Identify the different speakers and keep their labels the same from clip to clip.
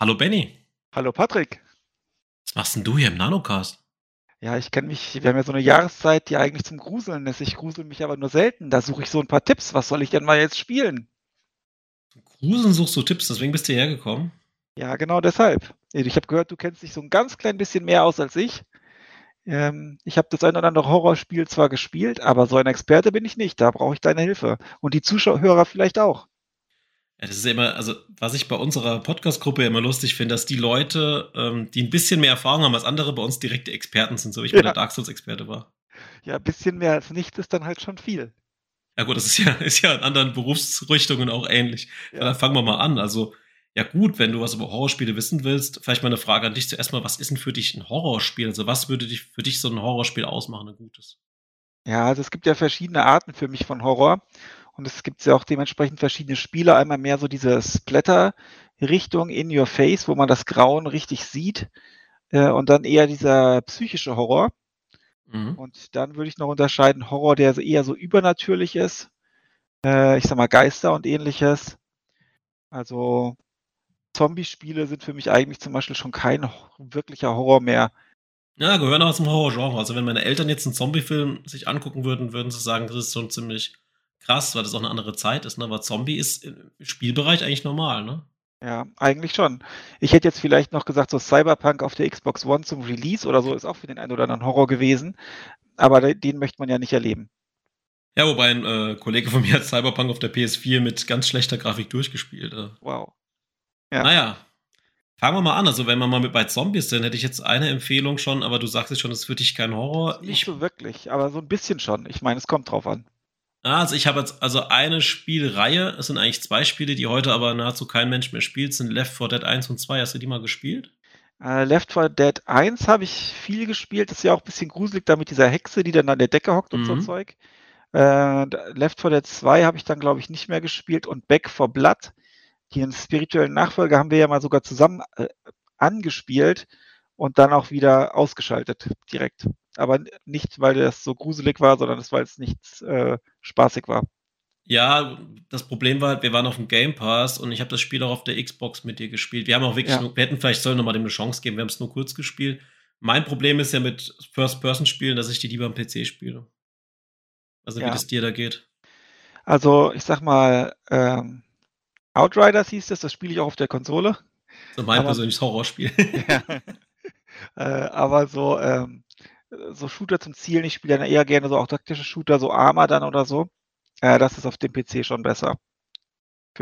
Speaker 1: Hallo Benny.
Speaker 2: Hallo Patrick.
Speaker 1: Was machst denn du hier im Nanocast?
Speaker 2: Ja, ich kenne mich, wir haben ja so eine Jahreszeit, die eigentlich zum Gruseln ist. Ich grusel mich aber nur selten. Da suche ich so ein paar Tipps. Was soll ich denn mal jetzt spielen?
Speaker 1: Zum Gruseln suchst du Tipps, deswegen bist du hierher gekommen.
Speaker 2: Ja, genau deshalb. Ich habe gehört, du kennst dich so ein ganz klein bisschen mehr aus als ich. Ähm, ich habe das ein oder andere Horrorspiel zwar gespielt, aber so ein Experte bin ich nicht. Da brauche ich deine Hilfe. Und die Zuschauer vielleicht auch.
Speaker 1: Ja, das ist immer, also was ich bei unserer Podcast-Gruppe immer lustig finde, dass die Leute, ähm, die ein bisschen mehr Erfahrung haben als andere, bei uns direkte Experten sind, so wie ich ja. bei der Dark Souls-Experte war.
Speaker 2: Ja, ein bisschen mehr als nichts ist dann halt schon viel.
Speaker 1: Ja gut, das ist ja, ist ja in anderen Berufsrichtungen auch ähnlich. Ja. Dann fangen wir mal an. Also, ja gut, wenn du was über Horrorspiele wissen willst, vielleicht mal eine Frage an dich zuerst mal, was ist denn für dich ein Horrorspiel? Also was würde dich für dich so ein Horrorspiel ausmachen, ein gutes?
Speaker 2: Ja, also es gibt ja verschiedene Arten für mich von Horror. Und es gibt ja auch dementsprechend verschiedene Spiele. Einmal mehr so diese Splatter-Richtung in your face, wo man das Grauen richtig sieht. Äh, und dann eher dieser psychische Horror. Mhm. Und dann würde ich noch unterscheiden Horror, der eher so übernatürlich ist. Äh, ich sag mal Geister und ähnliches. Also Zombie-Spiele sind für mich eigentlich zum Beispiel schon kein wirklicher Horror mehr.
Speaker 1: Ja, gehören auch zum Horror-Genre. Also wenn meine Eltern jetzt einen Zombie-Film sich angucken würden, würden sie sagen, das ist schon ziemlich krass, weil das auch eine andere Zeit ist, ne? Aber Zombie ist im Spielbereich eigentlich normal, ne?
Speaker 2: Ja, eigentlich schon. Ich hätte jetzt vielleicht noch gesagt, so Cyberpunk auf der Xbox One zum Release oder so ist auch für den einen oder anderen Horror gewesen. Aber den möchte man ja nicht erleben.
Speaker 1: Ja, wobei ein äh, Kollege von mir hat Cyberpunk auf der PS4 mit ganz schlechter Grafik durchgespielt. Äh.
Speaker 2: Wow.
Speaker 1: Ja. Naja, fangen wir mal an. Also, wenn wir mal mit bei Zombies sind, hätte ich jetzt eine Empfehlung schon, aber du sagst jetzt schon, das ist für dich kein Horror.
Speaker 2: Nicht so wirklich, aber so ein bisschen schon. Ich meine, es kommt drauf an.
Speaker 1: Also ich habe jetzt also eine Spielreihe, es sind eigentlich zwei Spiele, die heute aber nahezu kein Mensch mehr spielt, sind Left 4 Dead 1 und 2. Hast du die mal gespielt?
Speaker 2: Uh, Left 4 Dead 1 habe ich viel gespielt, das ist ja auch ein bisschen gruselig da mit dieser Hexe, die dann an der Decke hockt und mhm. so Zeug. Uh, Left 4 Dead 2 habe ich dann, glaube ich, nicht mehr gespielt und Back 4 Blood, den spirituellen Nachfolger, haben wir ja mal sogar zusammen äh, angespielt und dann auch wieder ausgeschaltet direkt aber nicht, weil das so gruselig war, sondern weil es nicht äh, spaßig war.
Speaker 1: Ja, das Problem war, wir waren auf dem Game Pass und ich habe das Spiel auch auf der Xbox mit dir gespielt. Wir haben auch wirklich, ja. nur, wir hätten vielleicht sollen nochmal dem eine Chance geben, wir haben es nur kurz gespielt. Mein Problem ist ja mit First-Person-Spielen, dass ich die lieber am PC spiele. Also ja. wie das dir da geht.
Speaker 2: Also ich sag mal, ähm, Outriders hieß das, das spiele ich auch auf der Konsole.
Speaker 1: So mein aber, persönliches Horrorspiel.
Speaker 2: ja. äh, aber so, ähm, so Shooter zum Zielen. Ich spiele dann eher gerne so auch taktische Shooter, so Arma dann oder so. Äh, das ist auf dem PC schon besser.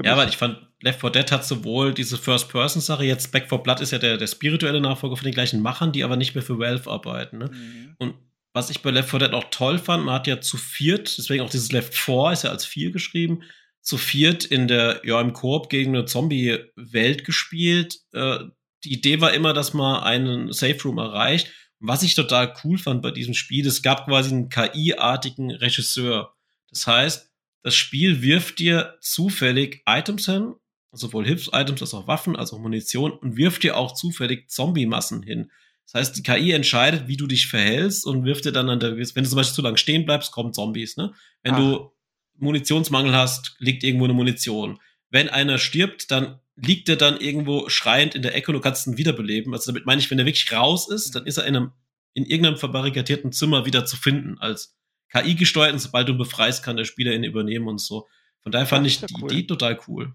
Speaker 1: ja, weil ich fand, Left 4 Dead hat sowohl diese First-Person-Sache, jetzt Back 4 Blood ist ja der, der spirituelle Nachfolger von den gleichen Machern, die aber nicht mehr für Valve arbeiten. Ne? Mhm. Und was ich bei Left 4 Dead auch toll fand, man hat ja zu viert, deswegen auch dieses Left 4 ist ja als vier geschrieben, zu viert in der, ja, im Koop gegen eine Zombie-Welt gespielt. Äh, die Idee war immer, dass man einen Safe Room erreicht was ich total cool fand bei diesem Spiel, es gab quasi einen KI-artigen Regisseur. Das heißt, das Spiel wirft dir zufällig Items hin, sowohl Hilfs-Items als auch Waffen, als auch Munition und wirft dir auch zufällig Zombie-Massen hin. Das heißt, die KI entscheidet, wie du dich verhältst und wirft dir dann an der, wenn du zum Beispiel zu lange stehen bleibst, kommen Zombies, ne? Wenn Ach. du Munitionsmangel hast, liegt irgendwo eine Munition. Wenn einer stirbt, dann liegt er dann irgendwo schreiend in der Ecke und du kannst ihn wiederbeleben. Also damit meine ich, wenn er wirklich raus ist, dann ist er in einem, in irgendeinem verbarrikadierten Zimmer wieder zu finden als KI gesteuert und sobald du ihn befreist, kann der Spieler ihn übernehmen und so. Von daher fand ich die cool. Idee total cool.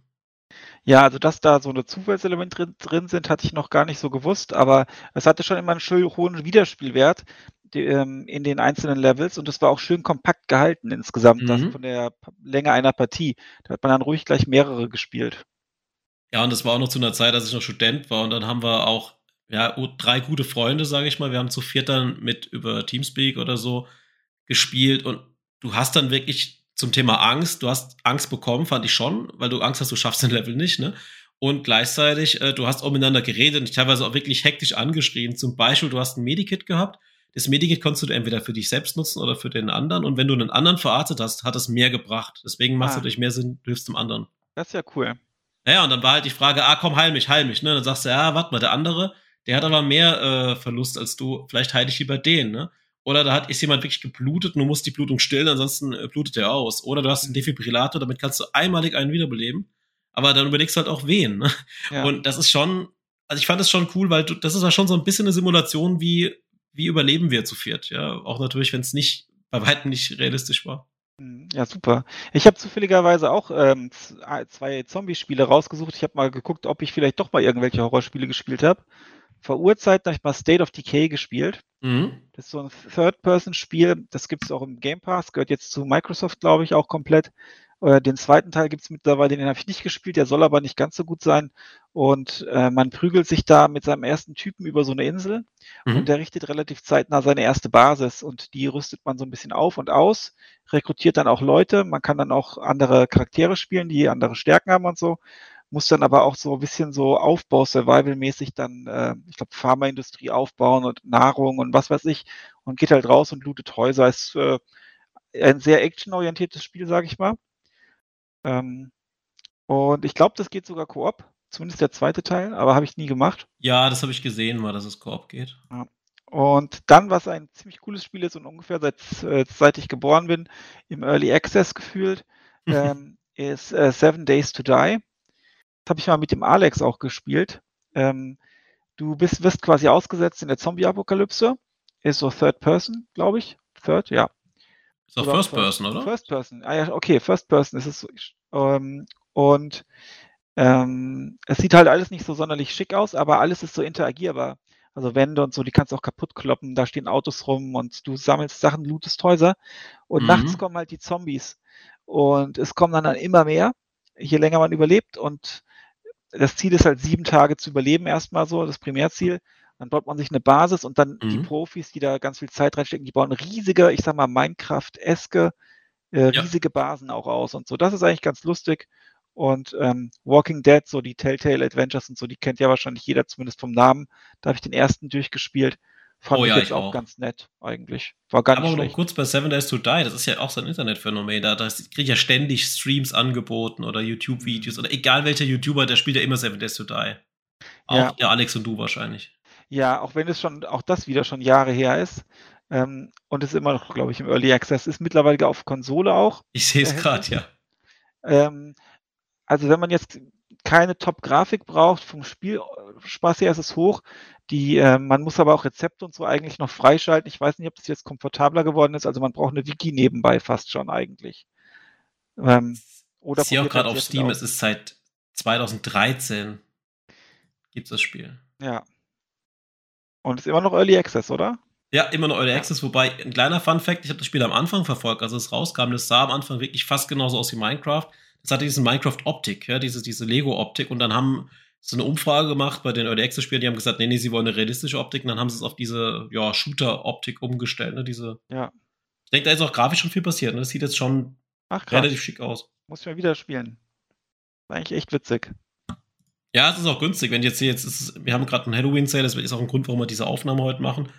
Speaker 2: Ja, also dass da so eine Zufallselemente drin, drin, sind, hatte ich noch gar nicht so gewusst, aber es hatte schon immer einen schön hohen Wiederspielwert die, ähm, in den einzelnen Levels und es war auch schön kompakt gehalten insgesamt, mhm. von der Länge einer Partie. Da hat man dann ruhig gleich mehrere gespielt.
Speaker 1: Ja, und das war auch noch zu einer Zeit, als ich noch Student war. Und dann haben wir auch ja, drei gute Freunde, sage ich mal. Wir haben zu viert dann mit über Teamspeak oder so gespielt. Und du hast dann wirklich zum Thema Angst, du hast Angst bekommen, fand ich schon, weil du Angst hast, du schaffst den Level nicht, ne? Und gleichzeitig, äh, du hast auch miteinander geredet und teilweise auch wirklich hektisch angeschrien. Zum Beispiel, du hast ein Medikit gehabt. Das Medikit konntest du entweder für dich selbst nutzen oder für den anderen. Und wenn du einen anderen verarztet hast, hat es mehr gebracht. Deswegen macht es ah. natürlich mehr Sinn, du hilfst dem anderen.
Speaker 2: Das ist ja cool.
Speaker 1: Naja, und dann war halt die Frage, ah, komm, heil mich, heil mich, ne? Dann sagst du, ja, warte mal, der andere, der hat aber mehr äh, Verlust als du, vielleicht heile ich lieber den, ne? Oder da hat ist jemand wirklich geblutet und du musst die Blutung stillen, ansonsten äh, blutet er aus. Oder du hast einen Defibrillator, damit kannst du einmalig einen wiederbeleben. Aber dann überlegst du halt auch wen. Ne? Ja. Und das ist schon also ich fand es schon cool, weil du, das ist ja schon so ein bisschen eine Simulation, wie, wie überleben wir zu viert, ja. Auch natürlich, wenn es nicht, bei weitem nicht realistisch war.
Speaker 2: Mhm. Ja, super. Ich habe zufälligerweise auch ähm, zwei Zombie-Spiele rausgesucht. Ich habe mal geguckt, ob ich vielleicht doch mal irgendwelche Horrorspiele gespielt habe. Vor Urzeiten habe ich mal State of Decay gespielt. Mhm. Das ist so ein Third-Person-Spiel. Das gibt es auch im Game Pass. Gehört jetzt zu Microsoft, glaube ich, auch komplett. Äh, den zweiten Teil gibt es mittlerweile, den habe ich nicht gespielt, der soll aber nicht ganz so gut sein. Und äh, man prügelt sich da mit seinem ersten Typen über so eine Insel mhm. und der richtet relativ zeitnah seine erste Basis und die rüstet man so ein bisschen auf und aus, rekrutiert dann auch Leute. Man kann dann auch andere Charaktere spielen, die andere Stärken haben und so. Muss dann aber auch so ein bisschen so Aufbau, Survival-mäßig dann, äh, ich glaube, Pharmaindustrie aufbauen und Nahrung und was weiß ich und geht halt raus und lootet Häuser. Ist äh, ein sehr actionorientiertes Spiel, sage ich mal. Ähm, und ich glaube, das geht sogar Koop, zumindest der zweite Teil, aber habe ich nie gemacht.
Speaker 1: Ja, das habe ich gesehen, mal, dass es Koop geht.
Speaker 2: Ja. Und dann, was ein ziemlich cooles Spiel ist und ungefähr seit, äh, seit ich geboren bin, im Early Access gefühlt, ähm, ist äh, Seven Days to Die. Das habe ich mal mit dem Alex auch gespielt. Ähm, du bist, wirst quasi ausgesetzt in der Zombie-Apokalypse. Ist so Third Person, glaube ich. Third, ja.
Speaker 1: Ist doch First Person, oder?
Speaker 2: First Person. Ah ja, okay, First Person ist es. Ähm, und ähm, es sieht halt alles nicht so sonderlich schick aus, aber alles ist so interagierbar. Also Wände und so, die kannst du auch kaputt kloppen, da stehen Autos rum und du sammelst Sachen, lootest Häuser. Und mhm. nachts kommen halt die Zombies. Und es kommen dann, dann immer mehr, je länger man überlebt. Und das Ziel ist halt sieben Tage zu überleben, erstmal so, das Primärziel. Dann baut man sich eine Basis und dann mhm. die Profis, die da ganz viel Zeit reinstecken, die bauen riesige, ich sag mal, Minecraft-eske, äh, riesige ja. Basen auch aus und so. Das ist eigentlich ganz lustig. Und ähm, Walking Dead, so die Telltale Adventures und so, die kennt ja wahrscheinlich jeder zumindest vom Namen. Da habe ich den ersten durchgespielt. Fand oh, ich ja, jetzt ich auch, auch, ganz nett, eigentlich. War gar
Speaker 1: Aber nicht schlecht. noch kurz bei Seven Days to Die, das ist ja auch so ein Internetphänomen. Da, da kriege ich ja ständig Streams angeboten oder YouTube-Videos oder egal welcher YouTuber, der spielt ja immer Seven Days to Die. Auch ja. der Alex und du wahrscheinlich.
Speaker 2: Ja, auch wenn es schon, auch das wieder schon Jahre her ist. Ähm, und es immer noch, glaube ich, im Early Access ist mittlerweile auf Konsole auch.
Speaker 1: Ich sehe es gerade, ja.
Speaker 2: Ähm, also wenn man jetzt keine Top-Grafik braucht, vom Spielspaß her ist es hoch. Die, äh, man muss aber auch Rezepte und so eigentlich noch freischalten. Ich weiß nicht, ob das jetzt komfortabler geworden ist. Also man braucht eine Wiki nebenbei fast schon eigentlich.
Speaker 1: Ähm, oder ich sehe auch gerade auf Steam, es ist seit 2013 gibt es das Spiel.
Speaker 2: Ja. Und ist immer noch Early Access, oder?
Speaker 1: Ja, immer noch Early Access, wobei ein kleiner Fun Fact, ich habe das Spiel am Anfang verfolgt, als es rauskam, das sah am Anfang wirklich fast genauso aus wie Minecraft. Das hatte diese Minecraft-Optik, ja, diese, diese Lego-Optik und dann haben sie eine Umfrage gemacht bei den Early Access-Spielen, die haben gesagt, nee, nee, sie wollen eine realistische Optik und dann haben sie es auf diese, ja, Shooter-Optik umgestellt, ne, diese.
Speaker 2: Ja.
Speaker 1: Ich denke, da ist auch grafisch schon viel passiert, ne? Das sieht jetzt schon Ach, relativ schick aus.
Speaker 2: Muss ich mal wieder spielen. War eigentlich echt witzig.
Speaker 1: Ja, es ist auch günstig. Wenn jetzt hier jetzt ist, wir haben gerade einen Halloween-Sale, das ist auch ein Grund, warum wir diese Aufnahme heute machen.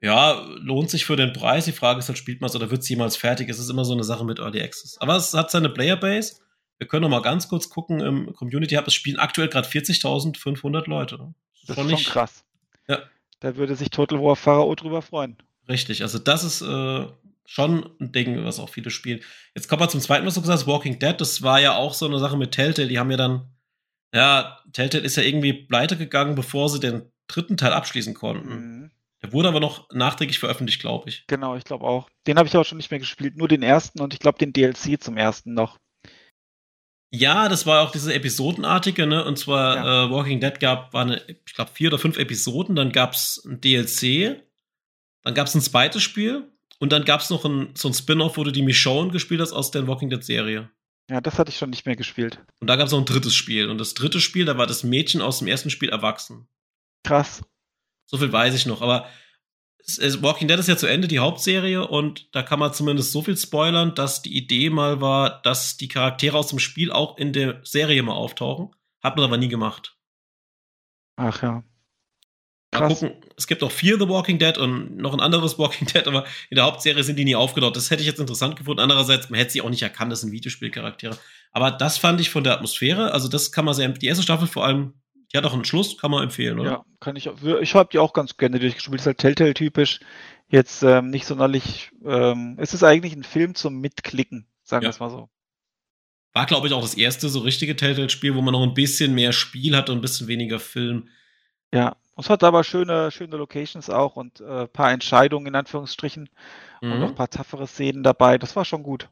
Speaker 1: Ja, lohnt sich für den Preis. Die Frage ist halt, spielt man es oder wird es jemals fertig? Es ist immer so eine Sache mit Early Access. Aber es hat seine Playerbase. Wir können noch mal ganz kurz gucken im Community Hub. Es spielen aktuell gerade 40.500 Leute.
Speaker 2: Das ist, das schon, ist schon krass. Ja. Da würde sich Total War Pharao drüber freuen.
Speaker 1: Richtig, also das ist äh, schon ein Ding, was auch viele spielen. Jetzt kommen wir zum zweiten, was du gesagt hast, Walking Dead. Das war ja auch so eine Sache mit Telltale. Die haben ja dann ja, Telltale ist ja irgendwie pleite gegangen, bevor sie den dritten Teil abschließen konnten. Mhm. Der wurde aber noch nachträglich veröffentlicht, glaube ich.
Speaker 2: Genau, ich glaube auch. Den habe ich auch schon nicht mehr gespielt, nur den ersten und ich glaube den DLC zum ersten noch.
Speaker 1: Ja, das war auch diese Episodenartige, ne? Und zwar ja. äh, Walking Dead gab, war eine, ich glaube, vier oder fünf Episoden, dann gab es ein DLC, dann gab es ein zweites Spiel und dann gab es noch ein, so ein Spin-off, wo du die Michonne gespielt hast aus der Walking Dead-Serie.
Speaker 2: Ja, das hatte ich schon nicht mehr gespielt.
Speaker 1: Und da gab es noch ein drittes Spiel. Und das dritte Spiel, da war das Mädchen aus dem ersten Spiel erwachsen.
Speaker 2: Krass.
Speaker 1: So viel weiß ich noch. Aber Walking Dead ist ja zu Ende, die Hauptserie. Und da kann man zumindest so viel spoilern, dass die Idee mal war, dass die Charaktere aus dem Spiel auch in der Serie mal auftauchen. Hat man aber nie gemacht.
Speaker 2: Ach ja.
Speaker 1: Gucken, es gibt auch vier The Walking Dead und noch ein anderes Walking Dead, aber in der Hauptserie sind die nie aufgetaucht. Das hätte ich jetzt interessant gefunden. Andererseits, man hätte sie auch nicht erkannt, das sind Videospielcharaktere. Aber das fand ich von der Atmosphäre, also das kann man sehr, die erste Staffel vor allem, die hat auch einen Schluss, kann man empfehlen, oder?
Speaker 2: Ja, kann ich, ich habe die auch ganz gerne durchgespielt, ist halt Telltale-typisch. Jetzt ähm, nicht sonderlich, ähm, es ist eigentlich ein Film zum Mitklicken, sagen wir ja. es mal so.
Speaker 1: War, glaube ich, auch das erste so richtige Telltale-Spiel, wo man noch ein bisschen mehr Spiel hat und ein bisschen weniger Film.
Speaker 2: Ja, es hat aber schöne, schöne Locations auch und ein äh, paar Entscheidungen in Anführungsstrichen mhm. und auch ein paar toughere Szenen dabei. Das war schon gut.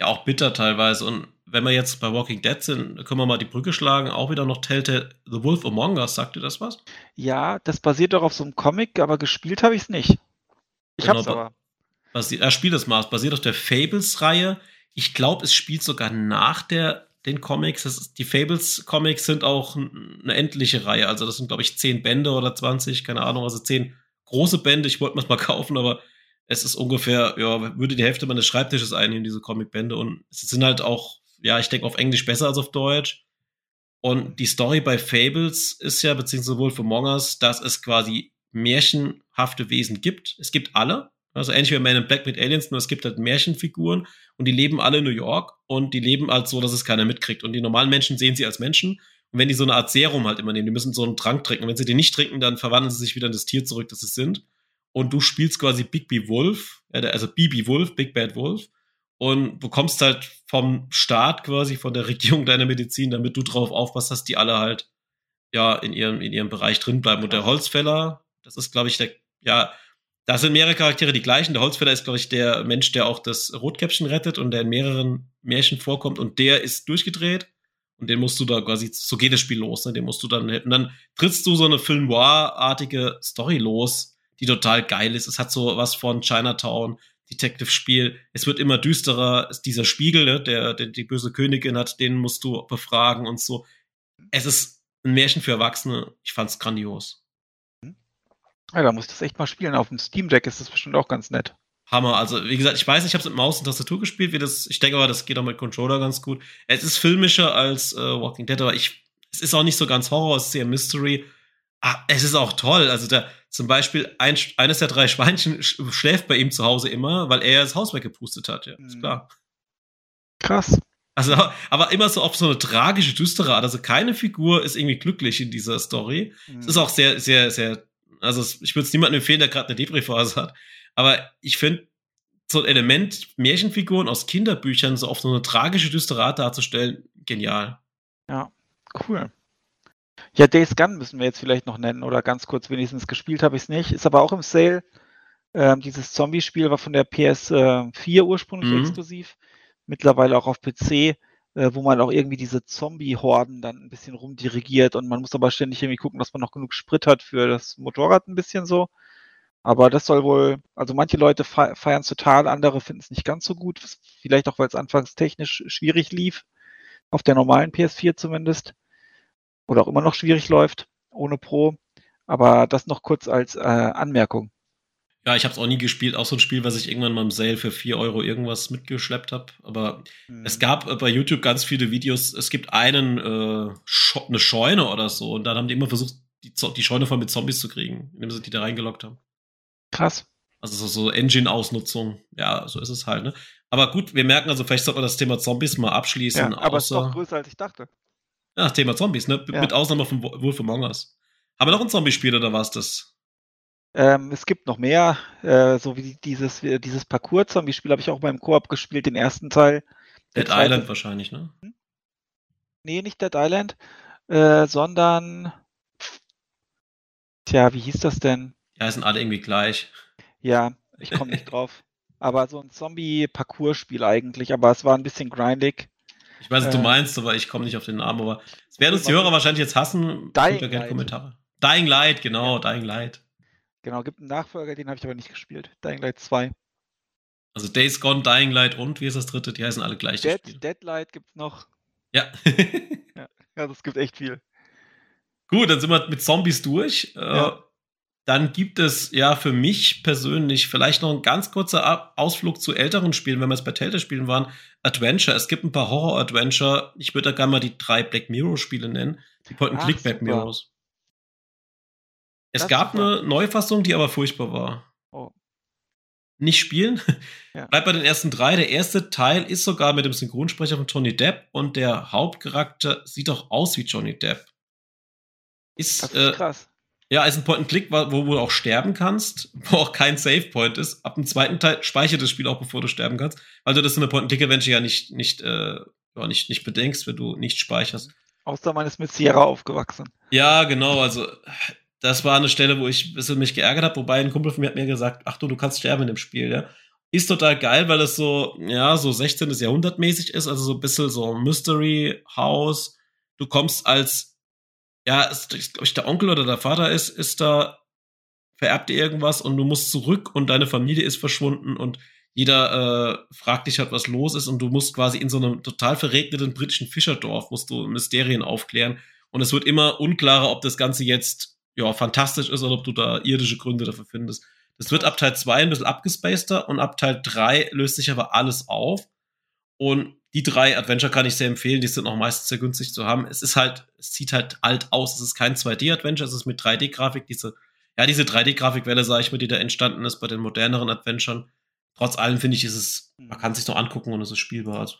Speaker 1: Ja, auch bitter teilweise. Und wenn wir jetzt bei Walking Dead sind, können wir mal die Brücke schlagen. Auch wieder noch Telltale The Wolf Among Us. Sagt dir das was?
Speaker 2: Ja, das basiert doch auf so einem Comic, aber gespielt habe ich es nicht. Ich genau, hab's aber.
Speaker 1: Basi er spielt das mal. Es basiert auf der Fables-Reihe. Ich glaube, es spielt sogar nach der den Comics. Ist, die Fables-Comics sind auch eine endliche Reihe. Also das sind, glaube ich, zehn Bände oder 20, keine Ahnung, also zehn große Bände. Ich wollte mir mal kaufen, aber es ist ungefähr, ja, würde die Hälfte meines Schreibtisches einnehmen, diese Comic-Bände. Und es sind halt auch, ja, ich denke auf Englisch besser als auf Deutsch. Und die Story bei Fables ist ja, beziehungsweise wohl für Mongers, dass es quasi märchenhafte Wesen gibt. Es gibt alle. Also ähnlich wie Man in Black mit Aliens, nur es gibt halt Märchenfiguren und die leben alle in New York und die leben halt so, dass es keiner mitkriegt. Und die normalen Menschen sehen sie als Menschen. Und wenn die so eine Art Serum halt immer nehmen, die müssen so einen Trank trinken. Und wenn sie den nicht trinken, dann verwandeln sie sich wieder in das Tier zurück, das sie sind. Und du spielst quasi Big B Wolf, also BB Wolf, Big Bad Wolf. Und bekommst halt vom Staat quasi, von der Regierung deine Medizin, damit du drauf aufpasst, dass die alle halt ja in ihrem, in ihrem Bereich drin bleiben. Und der Holzfäller, das ist, glaube ich, der, ja, da sind mehrere Charaktere die gleichen. Der Holzfäller ist, glaube ich, der Mensch, der auch das Rotkäppchen rettet und der in mehreren Märchen vorkommt und der ist durchgedreht. Und den musst du da quasi, so geht das Spiel los, ne? Den musst du dann, und dann trittst du so eine Film Noir-artige Story los, die total geil ist. Es hat so was von Chinatown, Detective-Spiel. Es wird immer düsterer. Dieser Spiegel, ne, der, der die böse Königin hat, den musst du befragen und so. Es ist ein Märchen für Erwachsene. Ich fand's grandios.
Speaker 2: Ja, da muss ich das echt mal spielen. Auf dem Steam Deck ist das bestimmt auch ganz nett.
Speaker 1: Hammer. Also, wie gesagt, ich weiß nicht, ich habe es mit Maus und Tastatur gespielt, wie das, ich denke aber, das geht auch mit Controller ganz gut. Es ist filmischer als äh, Walking Dead, aber ich, es ist auch nicht so ganz Horror, es ist eher Mystery. Ah, es ist auch toll. Also, da, zum Beispiel, ein, eines der drei Schweinchen schläft bei ihm zu Hause immer, weil er das Haus weggepustet hat, ja, ist mhm. klar.
Speaker 2: Krass.
Speaker 1: Also, aber immer so auf so eine tragische, düstere Art. Also keine Figur ist irgendwie glücklich in dieser Story. Mhm. Es ist auch sehr, sehr, sehr also ich würde es niemandem empfehlen, der gerade eine Depri-Phase hat. Aber ich finde, so ein Element, Märchenfiguren aus Kinderbüchern so auf so eine tragische, düstere Art darzustellen, genial.
Speaker 2: Ja, cool. Ja, Days Gun müssen wir jetzt vielleicht noch nennen oder ganz kurz wenigstens gespielt habe ich es nicht. Ist aber auch im Sale. Ähm, dieses Zombie-Spiel war von der PS4 äh, ursprünglich mhm. exklusiv. Mittlerweile auch auf PC äh, wo man auch irgendwie diese Zombie-Horden dann ein bisschen rumdirigiert und man muss aber ständig irgendwie gucken, dass man noch genug Sprit hat für das Motorrad ein bisschen so. Aber das soll wohl, also manche Leute feiern es total, andere finden es nicht ganz so gut. Vielleicht auch, weil es anfangs technisch schwierig lief. Auf der normalen PS4 zumindest. Oder auch immer noch schwierig läuft, ohne Pro. Aber das noch kurz als äh, Anmerkung.
Speaker 1: Ja, ich habe es auch nie gespielt, auch so ein Spiel, was ich irgendwann mal im Sale für 4 Euro irgendwas mitgeschleppt habe. Aber mhm. es gab bei YouTube ganz viele Videos. Es gibt einen, äh, eine Scheune oder so. Und dann haben die immer versucht, die, die Scheune voll mit Zombies zu kriegen, indem sie die da reingelockt haben.
Speaker 2: Krass.
Speaker 1: Also so, Engine-Ausnutzung. Ja, so ist es halt, ne? Aber gut, wir merken also, vielleicht sollte man das Thema Zombies mal abschließen.
Speaker 2: Ja, aber es ist doch größer, als ich dachte.
Speaker 1: Ja, Thema Zombies, ne? Ja. Mit Ausnahme von Wolf Among Us. Haben wir noch ein Zombie-Spiel oder war es das?
Speaker 2: Ähm, es gibt noch mehr, äh, so wie dieses, dieses Parcours-Zombie-Spiel habe ich auch beim Koop gespielt, den ersten Teil.
Speaker 1: Dead Island wahrscheinlich, ne? Hm?
Speaker 2: Nee, nicht Dead Island, äh, sondern. Tja, wie hieß das denn?
Speaker 1: Ja, sind alle irgendwie gleich.
Speaker 2: Ja, ich komme nicht drauf. Aber so ein Zombie-Parcours-Spiel eigentlich, aber es war ein bisschen grindig.
Speaker 1: Ich weiß, was äh, du meinst, aber ich komme nicht auf den Namen. Aber es werden uns die Hörer wahrscheinlich jetzt hassen.
Speaker 2: Dying Light.
Speaker 1: Kommentare. Dying Light, genau, ja. Dying Light.
Speaker 2: Genau, gibt einen Nachfolger, den habe ich aber nicht gespielt. Dying Light 2.
Speaker 1: Also Days Gone, Dying Light und wie ist das dritte? Die heißen alle gleich.
Speaker 2: Dead, Deadlight gibt es noch.
Speaker 1: Ja.
Speaker 2: ja. ja. das gibt echt viel.
Speaker 1: Gut, dann sind wir mit Zombies durch. Äh, ja. Dann gibt es ja für mich persönlich vielleicht noch ein ganz kurzer Ausflug zu älteren Spielen, wenn wir es bei Telltale-Spielen waren. Adventure. Es gibt ein paar Horror-Adventure. Ich würde da gerne mal die drei Black Mirror-Spiele nennen. Die Point-and-Click-Black Mirrors. Es das gab eine Neufassung, die aber furchtbar war. Oh. Nicht spielen. Ja. Bleibt bei den ersten drei. Der erste Teil ist sogar mit dem Synchronsprecher von Johnny Depp und der Hauptcharakter sieht auch aus wie Johnny Depp. Ist, das ist äh, krass. Ja, ist ein Point-and-Click, wo du auch sterben kannst, wo auch kein Save-Point ist. Ab dem zweiten Teil speichert das Spiel auch, bevor du sterben kannst, weil du das in der Point-and-Click-Adventure ja nicht, nicht, äh, ja, nicht, nicht bedenkst, wenn du nicht speicherst.
Speaker 2: Außer man ist mit Sierra aufgewachsen.
Speaker 1: Ja, genau, also das war eine Stelle, wo ich ein bisschen mich geärgert habe, wobei ein Kumpel von mir hat mir gesagt, ach du, du kannst sterben in dem Spiel, ja. Ist total geil, weil es so, ja, so 16. Jahrhundert mäßig ist, also so ein bisschen so Mystery House. Du kommst als, ja, ist, glaube ich, der Onkel oder der Vater ist, ist da, vererbt dir irgendwas und du musst zurück und deine Familie ist verschwunden und jeder äh, fragt dich halt, was los ist und du musst quasi in so einem total verregneten britischen Fischerdorf musst du Mysterien aufklären und es wird immer unklarer, ob das Ganze jetzt ja fantastisch ist oder ob du da irdische Gründe dafür findest. Das wird ab Teil 2 ein bisschen abgespaceder und ab Teil 3 löst sich aber alles auf. Und die drei Adventure kann ich sehr empfehlen, die sind auch meistens sehr günstig zu haben. Es ist halt, es sieht halt alt aus. Es ist kein 2D-Adventure, es ist mit 3D-Grafik, diese, ja, diese 3D-Grafikwelle, sage ich mal, die da entstanden ist bei den moderneren Adventuren. Trotz allem finde ich, ist es, man kann es sich noch angucken und es ist spielbar. Also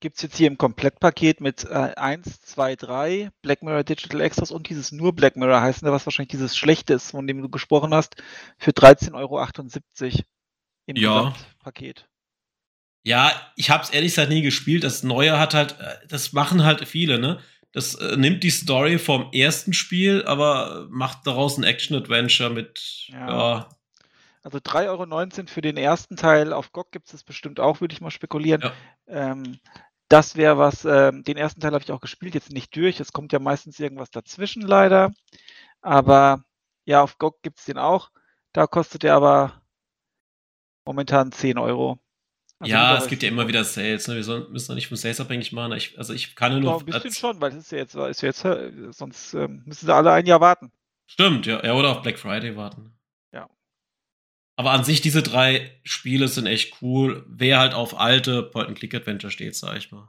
Speaker 2: gibt es jetzt hier im Komplettpaket mit äh, 1, 2, 3 Black Mirror Digital Extras und dieses nur Black Mirror heißen, was wahrscheinlich dieses Schlechte ist, von dem du gesprochen hast, für 13,78 Euro
Speaker 1: im ja. Paket. Ja, ich habe es ehrlich gesagt nie gespielt. Das Neue hat halt, äh, das machen halt viele, ne? Das äh, nimmt die Story vom ersten Spiel, aber macht daraus ein Action-Adventure mit, ja. ja.
Speaker 2: Also 3,19 Euro für den ersten Teil. Auf GOG gibt es das bestimmt auch, würde ich mal spekulieren. Ja. Ähm, das wäre was, äh, den ersten Teil habe ich auch gespielt, jetzt nicht durch. Es kommt ja meistens irgendwas dazwischen leider. Aber ja, auf GOG gibt es den auch. Da kostet er aber momentan 10 Euro.
Speaker 1: Also ja, es gibt ja immer wieder Sales. Ne? Wir müssen doch nicht von Sales abhängig machen. Ich, also ich kann nur.
Speaker 2: Doch, ein bisschen schon, weil es ist ja jetzt, ist ja jetzt sonst ähm, müssen sie alle ein Jahr warten.
Speaker 1: Stimmt, ja. ja. Oder auf Black Friday warten. Aber an sich, diese drei Spiele sind echt cool. Wer halt auf alte Point-and-Click-Adventure steht, sag ich mal.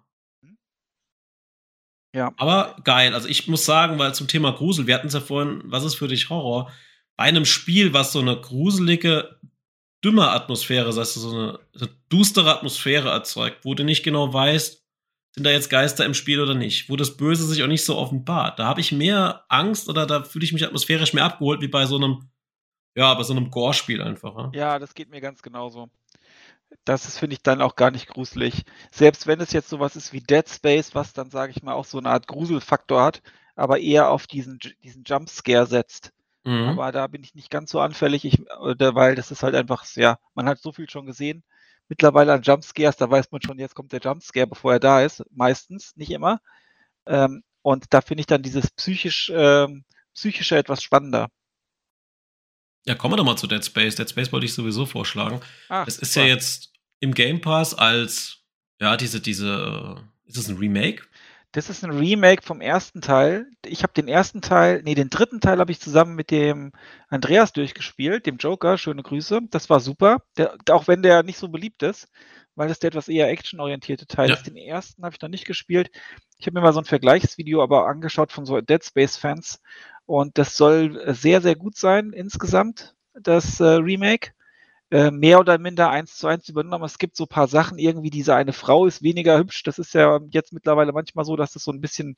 Speaker 1: Ja. Aber geil. Also ich muss sagen, weil zum Thema Grusel, wir hatten es ja vorhin, was ist für dich Horror? Bei einem Spiel, was so eine gruselige, dümmer Atmosphäre, das heißt so eine, eine dustere Atmosphäre erzeugt, wo du nicht genau weißt, sind da jetzt Geister im Spiel oder nicht, wo das Böse sich auch nicht so offenbart. Da habe ich mehr Angst oder da fühle ich mich atmosphärisch mehr abgeholt wie bei so einem ja, bei so einem Gore-Spiel einfach. Ja?
Speaker 2: ja, das geht mir ganz genauso. Das ist, finde ich, dann auch gar nicht gruselig. Selbst wenn es jetzt sowas ist wie Dead Space, was dann, sage ich mal, auch so eine Art Gruselfaktor hat, aber eher auf diesen, diesen Jumpscare setzt. Mhm. Aber da bin ich nicht ganz so anfällig, ich, weil das ist halt einfach, ja, man hat so viel schon gesehen. Mittlerweile an Jumpscares, da weiß man schon, jetzt kommt der Jumpscare, bevor er da ist. Meistens, nicht immer. Ähm, und da finde ich dann dieses psychisch, ähm, psychische etwas spannender.
Speaker 1: Ja, kommen wir doch mal zu Dead Space. Dead Space wollte ich sowieso vorschlagen. Ach, es ist ja jetzt im Game Pass als, ja, diese, diese, ist das ein Remake?
Speaker 2: Das ist ein Remake vom ersten Teil. Ich habe den ersten Teil, nee, den dritten Teil habe ich zusammen mit dem Andreas durchgespielt, dem Joker. Schöne Grüße. Das war super. Der, auch wenn der nicht so beliebt ist, weil das der etwas eher actionorientierte Teil ja. ist. Den ersten habe ich noch nicht gespielt. Ich habe mir mal so ein Vergleichsvideo aber angeschaut von so Dead Space Fans und das soll sehr, sehr gut sein insgesamt, das äh, Remake. Äh, mehr oder minder eins zu eins übernommen. Es gibt so ein paar Sachen, irgendwie diese eine Frau ist weniger hübsch. Das ist ja jetzt mittlerweile manchmal so, dass es das so ein bisschen,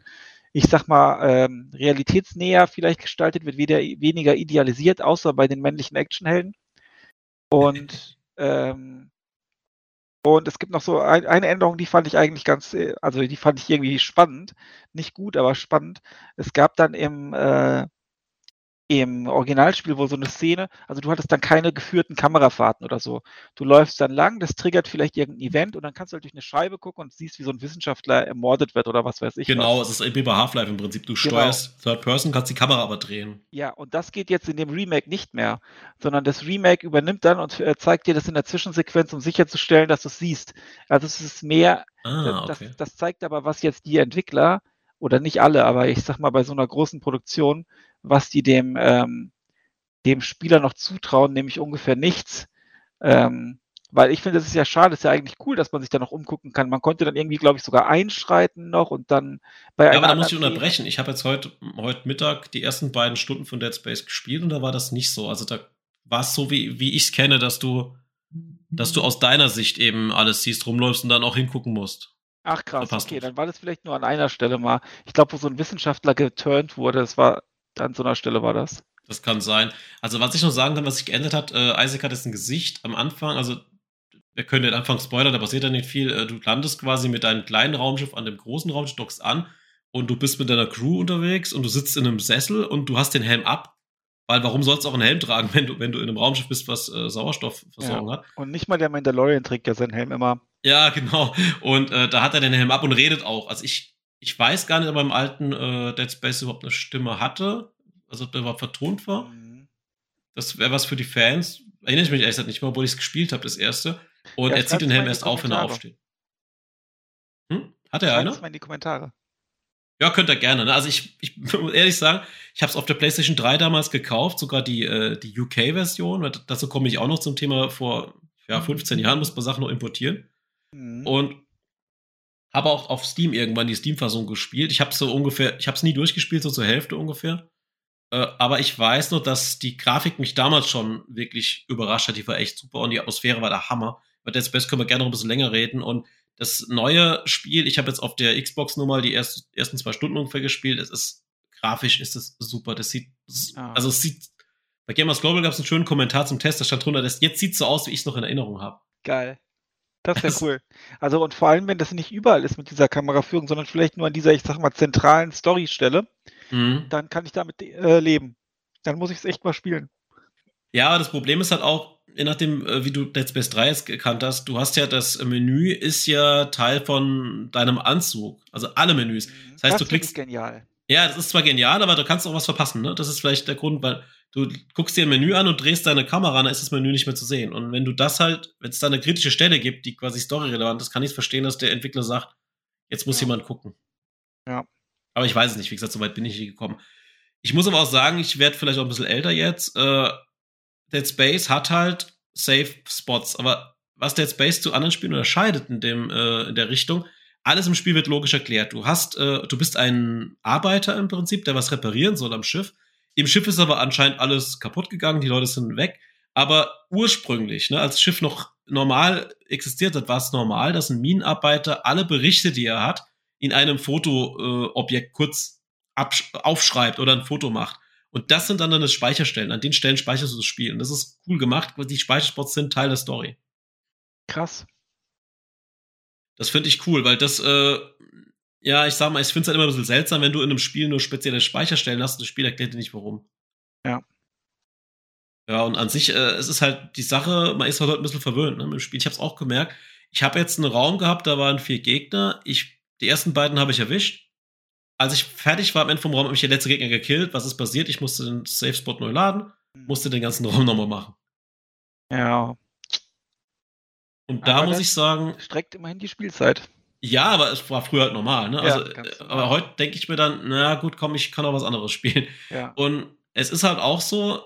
Speaker 2: ich sag mal, ähm, realitätsnäher vielleicht gestaltet wird, weder, weniger idealisiert, außer bei den männlichen Actionhelden. Und ähm, und es gibt noch so ein, eine Änderung, die fand ich eigentlich ganz, äh, also die fand ich irgendwie spannend. Nicht gut, aber spannend. Es gab dann im, äh, im Originalspiel wohl so eine Szene, also du hattest dann keine geführten Kamerafahrten oder so. Du läufst dann lang, das triggert vielleicht irgendein Event und dann kannst du halt durch eine Scheibe gucken und siehst, wie so ein Wissenschaftler ermordet wird oder was weiß ich.
Speaker 1: Genau, was. es ist wie bei Half-Life im Prinzip. Du genau. steuerst Third Person, kannst die Kamera aber drehen.
Speaker 2: Ja, und das geht jetzt in dem Remake nicht mehr, sondern das Remake übernimmt dann und äh, zeigt dir das in der Zwischensequenz, um sicherzustellen, dass du es siehst. Also es ist mehr, ah, okay. das, das zeigt aber, was jetzt die Entwickler oder nicht alle, aber ich sag mal bei so einer großen Produktion was die dem, ähm, dem Spieler noch zutrauen, nämlich ungefähr nichts. Ähm, weil ich finde, das ist ja schade, das ist ja eigentlich cool, dass man sich da noch umgucken kann. Man konnte dann irgendwie, glaube ich, sogar einschreiten noch und dann
Speaker 1: bei Ja, aber da muss ich unterbrechen. Ich habe jetzt heute, heute Mittag die ersten beiden Stunden von Dead Space gespielt und da war das nicht so. Also da war es so, wie, wie ich es kenne, dass du, dass du aus deiner Sicht eben alles siehst, rumläufst und dann auch hingucken musst.
Speaker 2: Ach krass, okay, dann war das vielleicht nur an einer Stelle mal. Ich glaube, wo so ein Wissenschaftler geturnt wurde, das war an so einer Stelle war das.
Speaker 1: Das kann sein. Also, was ich noch sagen kann, was sich geändert hat, äh, Isaac hat jetzt ein Gesicht am Anfang, also wir können den Anfang spoilern, da passiert ja nicht viel. Äh, du landest quasi mit deinem kleinen Raumschiff an dem großen Raumschiff, dockst an und du bist mit deiner Crew unterwegs und du sitzt in einem Sessel und du hast den Helm ab weil warum sollst du auch einen Helm tragen, wenn du, wenn du in einem Raumschiff bist, was äh, Sauerstoffversorgung
Speaker 2: ja.
Speaker 1: hat?
Speaker 2: Und nicht mal der Mandalorian trägt ja seinen Helm immer.
Speaker 1: Ja, genau. Und äh, da hat er den Helm ab und redet auch. Also ich, ich weiß gar nicht, ob er im alten äh, Dead Space überhaupt eine Stimme hatte. Also ob der überhaupt vertont war. Mhm. Das wäre was für die Fans. Erinnere ich mich ehrlich gesagt nicht mehr, obwohl ich es gespielt habe, das erste. Und ja, er zieht den Helm erst auf, wenn er aufsteht. Hm? Hat er eine?
Speaker 2: Mal in die Kommentare.
Speaker 1: Ja, könnt ihr gerne. Ne? Also ich, ich muss ehrlich sagen, ich habe es auf der PlayStation 3 damals gekauft, sogar die, äh, die UK-Version. Dazu komme ich auch noch zum Thema vor ja, 15 Jahren muss man Sachen noch importieren. Mhm. Und habe auch auf Steam irgendwann die Steam-Fassung gespielt. Ich habe so ungefähr, ich habe es nie durchgespielt, so zur Hälfte ungefähr. Äh, aber ich weiß noch, dass die Grafik mich damals schon wirklich überrascht hat. Die war echt super und die Atmosphäre war der Hammer. Bei Dead Space können wir gerne noch ein bisschen länger reden. Und das neue Spiel, ich habe jetzt auf der Xbox nur mal die erst, ersten zwei Stunden ungefähr gespielt. Es ist grafisch ist es super. Das sieht, ah. also es sieht. Bei Gamers Global gab es einen schönen Kommentar zum Test, da stand drunter, das jetzt sieht so aus, wie ich es noch in Erinnerung habe.
Speaker 2: Geil. Das wäre cool. Also und vor allem, wenn das nicht überall ist mit dieser Kameraführung, sondern vielleicht nur an dieser, ich sag mal, zentralen Storystelle, mhm. dann kann ich damit äh, leben. Dann muss ich es echt mal spielen.
Speaker 1: Ja, das Problem ist halt auch, je nachdem, äh, wie du Dead Space 3 jetzt gekannt hast, du hast ja das Menü ist ja Teil von deinem Anzug. Also alle Menüs. Mhm. Das heißt, das du klickst.
Speaker 2: genial.
Speaker 1: Ja, das ist zwar genial, aber du kannst auch was verpassen, ne? Das ist vielleicht der Grund, weil du guckst dir ein Menü an und drehst deine Kamera, dann ist das Menü nicht mehr zu sehen. Und wenn du das halt, wenn es da eine kritische Stelle gibt, die quasi storyrelevant ist, kann ich verstehen, dass der Entwickler sagt, jetzt muss ja. jemand gucken.
Speaker 2: Ja.
Speaker 1: Aber ich weiß es nicht, wie gesagt, so weit bin ich nicht gekommen. Ich muss aber auch sagen, ich werde vielleicht auch ein bisschen älter jetzt. Äh, Dead Space hat halt Safe Spots, aber was Dead Space zu anderen Spielen unterscheidet in dem äh, in der Richtung, alles im Spiel wird logisch erklärt. Du hast, äh, du bist ein Arbeiter im Prinzip, der was reparieren soll am Schiff. Im Schiff ist aber anscheinend alles kaputt gegangen, die Leute sind weg. Aber ursprünglich, ne, als das Schiff noch normal existiert hat, war es normal, dass ein Minenarbeiter alle Berichte, die er hat, in einem Fotoobjekt äh, kurz aufschreibt oder ein Foto macht. Und das sind dann deine Speicherstellen. An den Stellen speicherst du das Spiel. Und das ist cool gemacht, weil die Speicherspots sind Teil der Story.
Speaker 2: Krass.
Speaker 1: Das finde ich cool, weil das, äh, ja, ich sag mal, ich finde es halt immer ein bisschen seltsam, wenn du in einem Spiel nur spezielle Speicherstellen hast und das Spiel erklärt dir nicht warum.
Speaker 2: Ja.
Speaker 1: Ja, und an sich, äh, es ist halt die Sache, man ist halt ein bisschen verwöhnt ne, mit dem Spiel. Ich habe es auch gemerkt. Ich habe jetzt einen Raum gehabt, da waren vier Gegner. Ich, die ersten beiden habe ich erwischt als ich fertig war am Ende vom Raum, habe ich der letzte Gegner gekillt. Was ist passiert? Ich musste den Safe Spot neu laden, hm. musste den ganzen Raum nochmal machen.
Speaker 2: Ja.
Speaker 1: Und da aber muss ich sagen.
Speaker 2: Streckt immerhin die Spielzeit.
Speaker 1: Ja, aber es war früher halt normal, ne? Ja, also, äh, aber heute denke ich mir dann, na gut, komm, ich kann auch was anderes spielen.
Speaker 2: Ja.
Speaker 1: Und es ist halt auch so,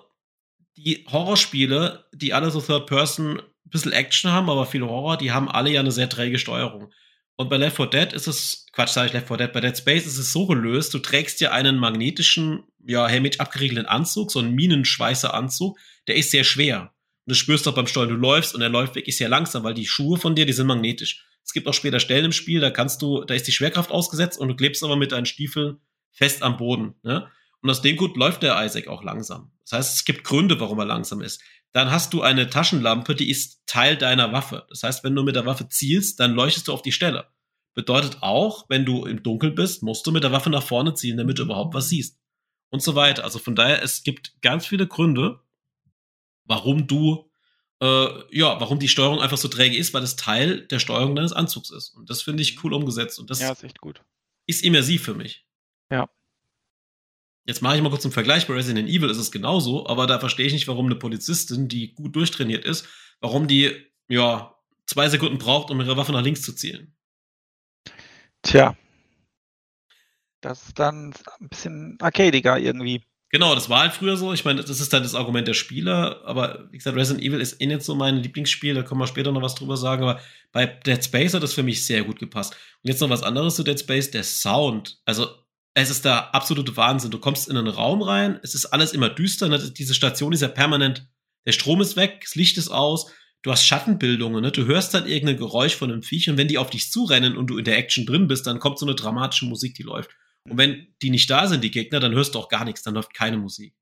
Speaker 1: die Horrorspiele, die alle so Third Person ein bisschen Action haben, aber viel Horror, die haben alle ja eine sehr träge Steuerung. Und bei Left 4 Dead ist es, Quatsch, sage ich Left 4 Dead, bei Dead Space ist es so gelöst, du trägst ja einen magnetischen, ja, hermetisch abgeriegelten Anzug, so einen Minenschweißeranzug, der ist sehr schwer. Und das spürst du auch beim Steuern, du läufst und er läuft wirklich sehr langsam, weil die Schuhe von dir, die sind magnetisch. Es gibt auch später Stellen im Spiel, da kannst du, da ist die Schwerkraft ausgesetzt und du klebst aber mit deinen Stiefeln fest am Boden. Ne? Und aus dem Grund läuft der Isaac auch langsam. Das heißt, es gibt Gründe, warum er langsam ist. Dann hast du eine Taschenlampe, die ist Teil deiner Waffe. Das heißt, wenn du mit der Waffe zielst, dann leuchtest du auf die Stelle. Bedeutet auch, wenn du im Dunkeln bist, musst du mit der Waffe nach vorne zielen, damit du überhaupt was siehst. Und so weiter. Also von daher, es gibt ganz viele Gründe, warum du, äh, ja, warum die Steuerung einfach so träge ist, weil es Teil der Steuerung deines Anzugs ist. Und das finde ich cool umgesetzt. Und das
Speaker 2: ja, ist echt gut.
Speaker 1: Ist immersiv für mich.
Speaker 2: Ja.
Speaker 1: Jetzt mache ich mal kurz einen Vergleich. Bei Resident Evil ist es genauso, aber da verstehe ich nicht, warum eine Polizistin, die gut durchtrainiert ist, warum die, ja, zwei Sekunden braucht, um ihre Waffe nach links zu zielen.
Speaker 2: Tja. Das ist dann ein bisschen arcadiger irgendwie.
Speaker 1: Genau, das war halt früher so. Ich meine, das ist dann das Argument der Spieler. Aber wie gesagt, Resident Evil ist eh nicht so mein Lieblingsspiel. Da können wir später noch was drüber sagen. Aber bei Dead Space hat das für mich sehr gut gepasst. Und jetzt noch was anderes zu Dead Space. Der Sound. Also, es ist der absolute Wahnsinn. Du kommst in einen Raum rein, es ist alles immer düster. Ne? Diese Station ist ja permanent, der Strom ist weg, das Licht ist aus, du hast Schattenbildungen, ne? Du hörst dann irgendein Geräusch von einem Viech und wenn die auf dich zurennen und du in der Action drin bist, dann kommt so eine dramatische Musik, die läuft. Und wenn die nicht da sind, die Gegner, dann hörst du auch gar nichts, dann läuft keine Musik.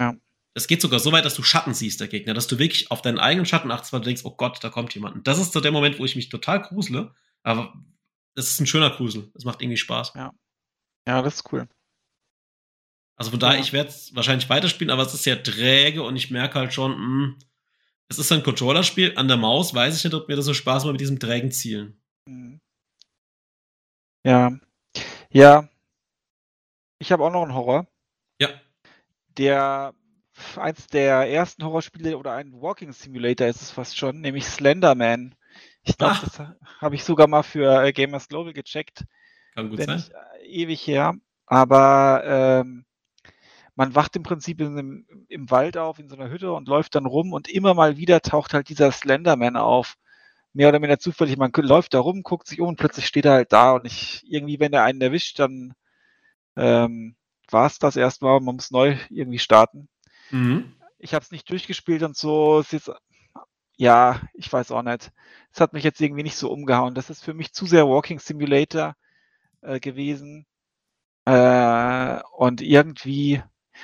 Speaker 2: Ja.
Speaker 1: Es geht sogar so weit, dass du Schatten siehst, der Gegner, dass du wirklich auf deinen eigenen Schatten achtest, weil du denkst, oh Gott, da kommt jemand. Und das ist so der Moment, wo ich mich total grusele, aber es ist ein schöner Grusel. Es macht irgendwie Spaß.
Speaker 2: Ja. Ja, das ist cool.
Speaker 1: Also von daher, ich werde es wahrscheinlich weiterspielen, aber es ist sehr träge und ich merke halt schon, mh, hm, es ist ein Controllerspiel. An der Maus weiß ich nicht, ob mir das so Spaß macht mit diesem trägen Zielen. Mhm.
Speaker 2: Ja. Ja. Ich habe auch noch einen Horror.
Speaker 1: Ja.
Speaker 2: Der eins der ersten Horrorspiele oder ein Walking Simulator ist es fast schon, nämlich Slenderman. Ich glaube, das habe ich sogar mal für äh, Gamers Global gecheckt.
Speaker 1: Kann gut sein. Ich,
Speaker 2: äh, ewig her. Aber ähm, man wacht im Prinzip in einem, im Wald auf, in so einer Hütte und läuft dann rum und immer mal wieder taucht halt dieser Slenderman auf. Mehr oder weniger zufällig. Man läuft da rum, guckt sich um und plötzlich steht er halt da und ich, irgendwie, wenn er einen erwischt, dann ähm, war es das erstmal. Man muss neu irgendwie starten. Mhm. Ich habe es nicht durchgespielt und so. Es ist, ja, ich weiß auch nicht. Es hat mich jetzt irgendwie nicht so umgehauen. Das ist für mich zu sehr Walking Simulator äh, gewesen. Äh, und irgendwie,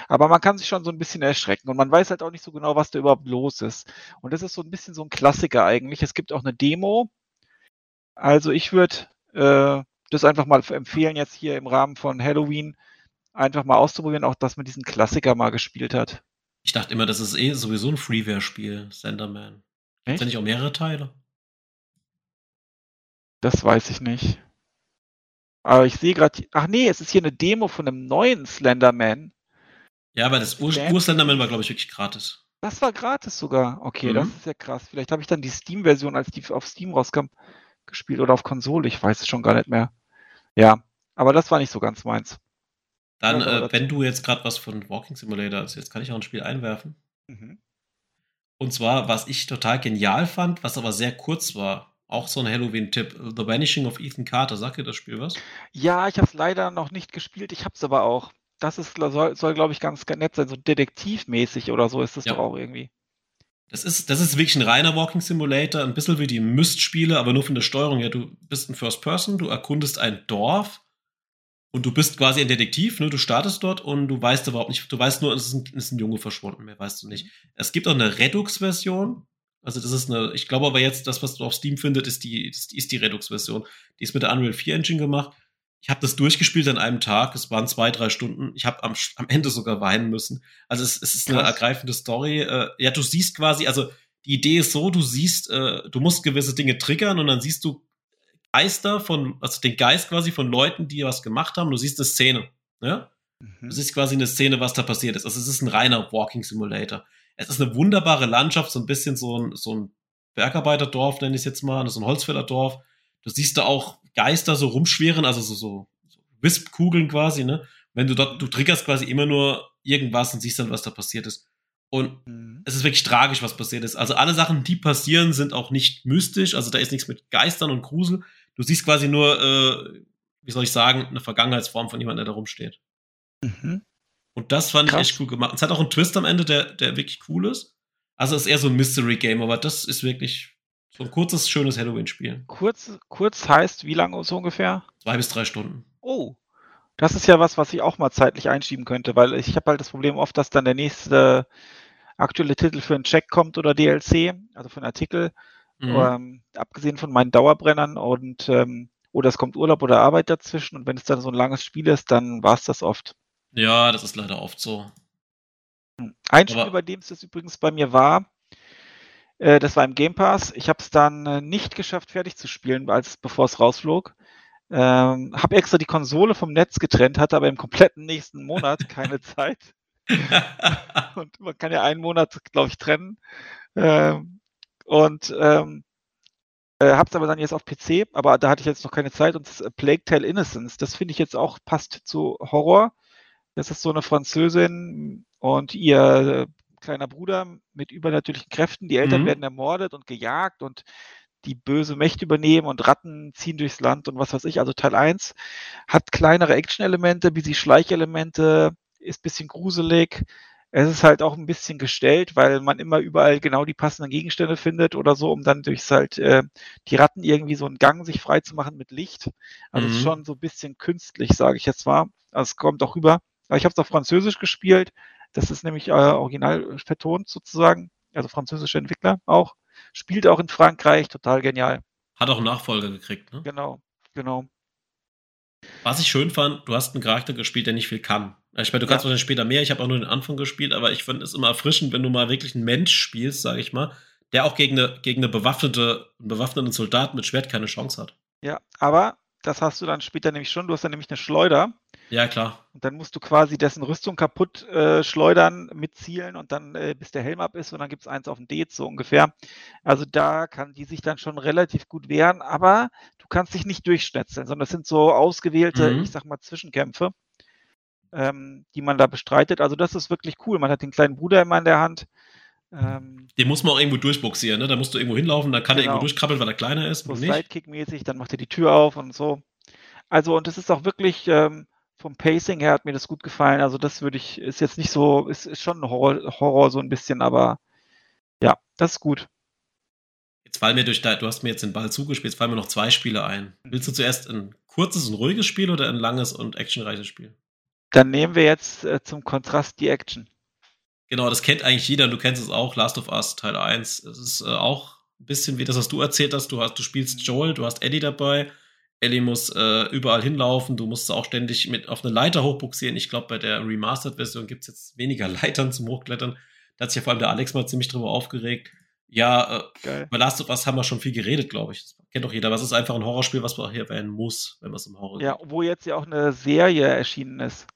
Speaker 2: aber man kann sich schon so ein bisschen erschrecken und man weiß halt auch nicht so genau, was da überhaupt los ist. Und das ist so ein bisschen so ein Klassiker eigentlich. Es gibt auch eine Demo. Also ich würde äh, das einfach mal empfehlen, jetzt hier im Rahmen von Halloween einfach mal auszuprobieren, auch dass man diesen Klassiker mal gespielt hat.
Speaker 1: Ich dachte immer, das ist eh sowieso ein Freeware-Spiel, Senderman. Gibt es nicht auch mehrere Teile?
Speaker 2: Das weiß ich nicht. Aber ich sehe gerade, ach nee, es ist hier eine Demo von einem neuen Slenderman.
Speaker 1: Ja, aber das Ur-Slenderman war, glaube ich, wirklich gratis.
Speaker 2: Das war gratis sogar. Okay, mhm. das ist ja krass. Vielleicht habe ich dann die Steam-Version, als die auf Steam rauskam, gespielt oder auf Konsole. Ich weiß es schon gar nicht mehr. Ja, aber das war nicht so ganz meins.
Speaker 1: Dann, äh, wenn du jetzt gerade was von Walking Simulator hast, jetzt kann ich auch ein Spiel einwerfen. Mhm. Und zwar, was ich total genial fand, was aber sehr kurz war, auch so ein Halloween-Tipp, The Vanishing of Ethan Carter. Sagt dir das Spiel was?
Speaker 2: Ja, ich habe es leider noch nicht gespielt, ich habe es aber auch. Das ist, soll, soll glaube ich, ganz nett sein, so detektivmäßig oder so ist das ja. doch auch irgendwie.
Speaker 1: Das ist, das ist wirklich ein reiner Walking Simulator, ein bisschen wie die Myst-Spiele, aber nur von der Steuerung her. Du bist ein First Person, du erkundest ein Dorf und du bist quasi ein Detektiv, ne? Du startest dort und du weißt überhaupt nicht, du weißt nur, es ist ein, es ist ein Junge verschwunden, mehr weißt du nicht. Es gibt auch eine Redux-Version. Also das ist eine, ich glaube aber jetzt, das, was du auf Steam findest, ist die, ist, ist die Redux-Version. Die ist mit der Unreal 4 Engine gemacht. Ich habe das durchgespielt an einem Tag. Es waren zwei, drei Stunden. Ich habe am, am Ende sogar weinen müssen. Also es, es ist eine ergreifende Story. Äh, ja, du siehst quasi, also die Idee ist so, du siehst, äh, du musst gewisse Dinge triggern und dann siehst du Geister von, also den Geist quasi von Leuten, die was gemacht haben. Du siehst eine Szene. Ja? Mhm. Du siehst quasi eine Szene, was da passiert ist. Also es ist ein reiner Walking Simulator. Es ist eine wunderbare Landschaft, so ein bisschen so ein, so ein Bergarbeiterdorf, nenne ich es jetzt mal, so ein Holzfällerdorf. Du siehst da auch Geister so rumschweren, also so, so, so Wisp-Kugeln quasi, ne? Wenn du dort, du triggerst quasi immer nur irgendwas und siehst dann, was da passiert ist. Und mhm. es ist wirklich tragisch, was passiert ist. Also alle Sachen, die passieren, sind auch nicht mystisch. Also da ist nichts mit Geistern und Grusel. Du siehst quasi nur, äh, wie soll ich sagen, eine Vergangenheitsform von jemandem, der da rumsteht. Mhm. Und das fand Krass. ich echt cool gemacht. Es hat auch einen Twist am Ende, der, der wirklich cool ist. Also es ist eher so ein Mystery-Game, aber das ist wirklich so ein kurzes, schönes Halloween-Spiel.
Speaker 2: Kurz, kurz heißt wie lange so ungefähr?
Speaker 1: Zwei bis drei Stunden.
Speaker 2: Oh. Das ist ja was, was ich auch mal zeitlich einschieben könnte, weil ich habe halt das Problem oft, dass dann der nächste aktuelle Titel für einen Check kommt oder DLC, also für einen Artikel, mhm. ähm, abgesehen von meinen Dauerbrennern und ähm, oder es kommt Urlaub oder Arbeit dazwischen und wenn es dann so ein langes Spiel ist, dann war es das oft.
Speaker 1: Ja, das ist leider oft so.
Speaker 2: Ein Spiel, bei dem es das übrigens bei mir war, äh, das war im Game Pass. Ich habe es dann äh, nicht geschafft, fertig zu spielen, als bevor es rausflog. Ähm, habe extra die Konsole vom Netz getrennt, hatte aber im kompletten nächsten Monat keine Zeit. und man kann ja einen Monat, glaube ich, trennen. Ähm, und ähm, äh, hab's aber dann jetzt auf PC, aber da hatte ich jetzt noch keine Zeit und das äh, Plague Tale Innocence, das finde ich jetzt auch passt zu Horror. Das ist so eine Französin und ihr kleiner Bruder mit übernatürlichen Kräften. Die Eltern mhm. werden ermordet und gejagt und die böse Mächte übernehmen und Ratten ziehen durchs Land und was weiß ich. Also Teil 1 hat kleinere Action-Elemente, wie sie Schleichelemente, ist ein bisschen gruselig. Es ist halt auch ein bisschen gestellt, weil man immer überall genau die passenden Gegenstände findet oder so, um dann durchs halt äh, die Ratten irgendwie so einen Gang sich frei zu machen mit Licht. Also mhm. ist schon so ein bisschen künstlich, sage ich jetzt mal. Also es kommt auch rüber. Ich habe es auf Französisch gespielt. Das ist nämlich äh, original vertont sozusagen. Also französische Entwickler auch. Spielt auch in Frankreich, total genial.
Speaker 1: Hat auch einen Nachfolger gekriegt, ne?
Speaker 2: Genau, genau.
Speaker 1: Was ich schön fand, du hast einen Charakter gespielt, der nicht viel kann. Ich meine, du kannst ja. wahrscheinlich später mehr, ich habe auch nur den Anfang gespielt, aber ich finde es immer erfrischend, wenn du mal wirklich einen Mensch spielst, sage ich mal, der auch gegen eine, gegen eine bewaffnete, einen bewaffneten Soldaten mit Schwert keine Chance hat.
Speaker 2: Ja, aber das hast du dann später nämlich schon. Du hast dann nämlich eine Schleuder.
Speaker 1: Ja, klar.
Speaker 2: Und dann musst du quasi dessen Rüstung kaputt äh, schleudern mit Zielen und dann, äh, bis der Helm ab ist und dann gibt es eins auf dem D, so ungefähr. Also da kann die sich dann schon relativ gut wehren, aber du kannst dich nicht durchschnetzeln, sondern das sind so ausgewählte, mhm. ich sag mal, Zwischenkämpfe, ähm, die man da bestreitet. Also das ist wirklich cool. Man hat den kleinen Bruder immer in der Hand
Speaker 1: ähm, den muss man auch irgendwo durchboxieren, ne? Da musst du irgendwo hinlaufen, da kann genau. er irgendwo durchkrabbeln, weil er kleiner ist.
Speaker 2: So Sidekick-mäßig, dann macht er die Tür auf und so. Also, und das ist auch wirklich ähm, vom Pacing her hat mir das gut gefallen. Also, das würde ich, ist jetzt nicht so, ist, ist schon ein Horror, Horror so ein bisschen, aber ja, das ist gut.
Speaker 1: Jetzt fallen mir durch, du hast mir jetzt den Ball zugespielt, jetzt fallen mir noch zwei Spiele ein. Willst du zuerst ein kurzes und ruhiges Spiel oder ein langes und actionreiches Spiel?
Speaker 2: Dann nehmen wir jetzt äh, zum Kontrast die Action.
Speaker 1: Genau, das kennt eigentlich jeder. Du kennst es auch, Last of Us Teil 1. Es ist äh, auch ein bisschen wie das, was du erzählt hast. Du hast, du spielst Joel, du hast Eddie dabei. Ellie muss äh, überall hinlaufen. Du musst auch ständig mit auf eine Leiter hochbuxieren. Ich glaube, bei der Remastered-Version gibt es jetzt weniger Leitern zum Hochklettern. Da hat sich ja vor allem der Alex mal ziemlich drüber aufgeregt. Ja, äh, bei Last of Us haben wir schon viel geredet, glaube ich. Das kennt doch jeder. Was ist einfach ein Horrorspiel, was man hier erwähnen muss, wenn man es im Horror
Speaker 2: Ja, gibt. wo jetzt ja auch eine Serie erschienen ist.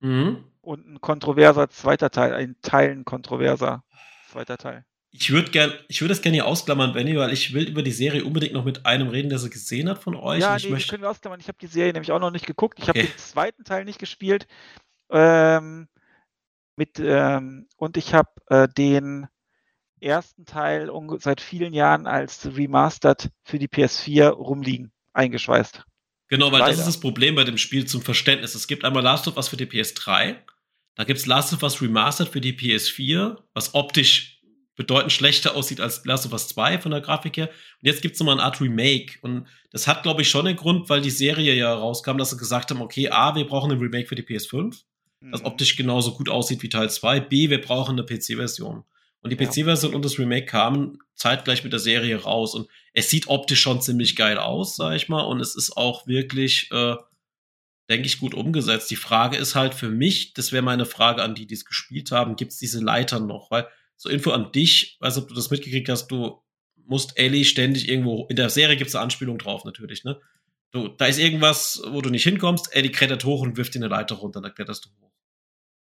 Speaker 2: Mhm und ein kontroverser zweiter Teil, ein Teilen kontroverser zweiter Teil.
Speaker 1: Ich würde gern, ich würde es gerne hier ausklammern, Benny, weil ich will über die Serie unbedingt noch mit einem reden, der sie gesehen hat von euch.
Speaker 2: Ja, nee, möchte... können wir ausklammern. Ich habe die Serie nämlich auch noch nicht geguckt. Ich okay. habe den zweiten Teil nicht gespielt. Ähm, mit, ähm, und ich habe äh, den ersten Teil seit vielen Jahren als Remastered für die PS4 rumliegen, eingeschweißt.
Speaker 1: Genau, weil Leider. das ist das Problem bei dem Spiel zum Verständnis. Es gibt einmal Last of Us für die PS3 da gibt's Last of Us Remastered für die PS4, was optisch bedeutend schlechter aussieht als Last of Us 2 von der Grafik her. Und jetzt gibt's nochmal eine Art Remake. Und das hat, glaube ich, schon den Grund, weil die Serie ja rauskam, dass sie gesagt haben, okay, A, wir brauchen ein Remake für die PS5, das mhm. optisch genauso gut aussieht wie Teil 2. B, wir brauchen eine PC-Version. Und die PC-Version und das Remake kamen zeitgleich mit der Serie raus. Und es sieht optisch schon ziemlich geil aus, sag ich mal. Und es ist auch wirklich äh, denke ich, gut umgesetzt. Die Frage ist halt für mich, das wäre meine Frage an die, die es gespielt haben, gibt es diese Leitern noch? Weil, so Info an dich, weiß ob du das mitgekriegt hast, du musst Ellie ständig irgendwo, in der Serie gibt es eine Anspielung drauf natürlich, ne? Du, da ist irgendwas, wo du nicht hinkommst, Ellie klettert hoch und wirft dir eine Leiter runter, dann kletterst du hoch.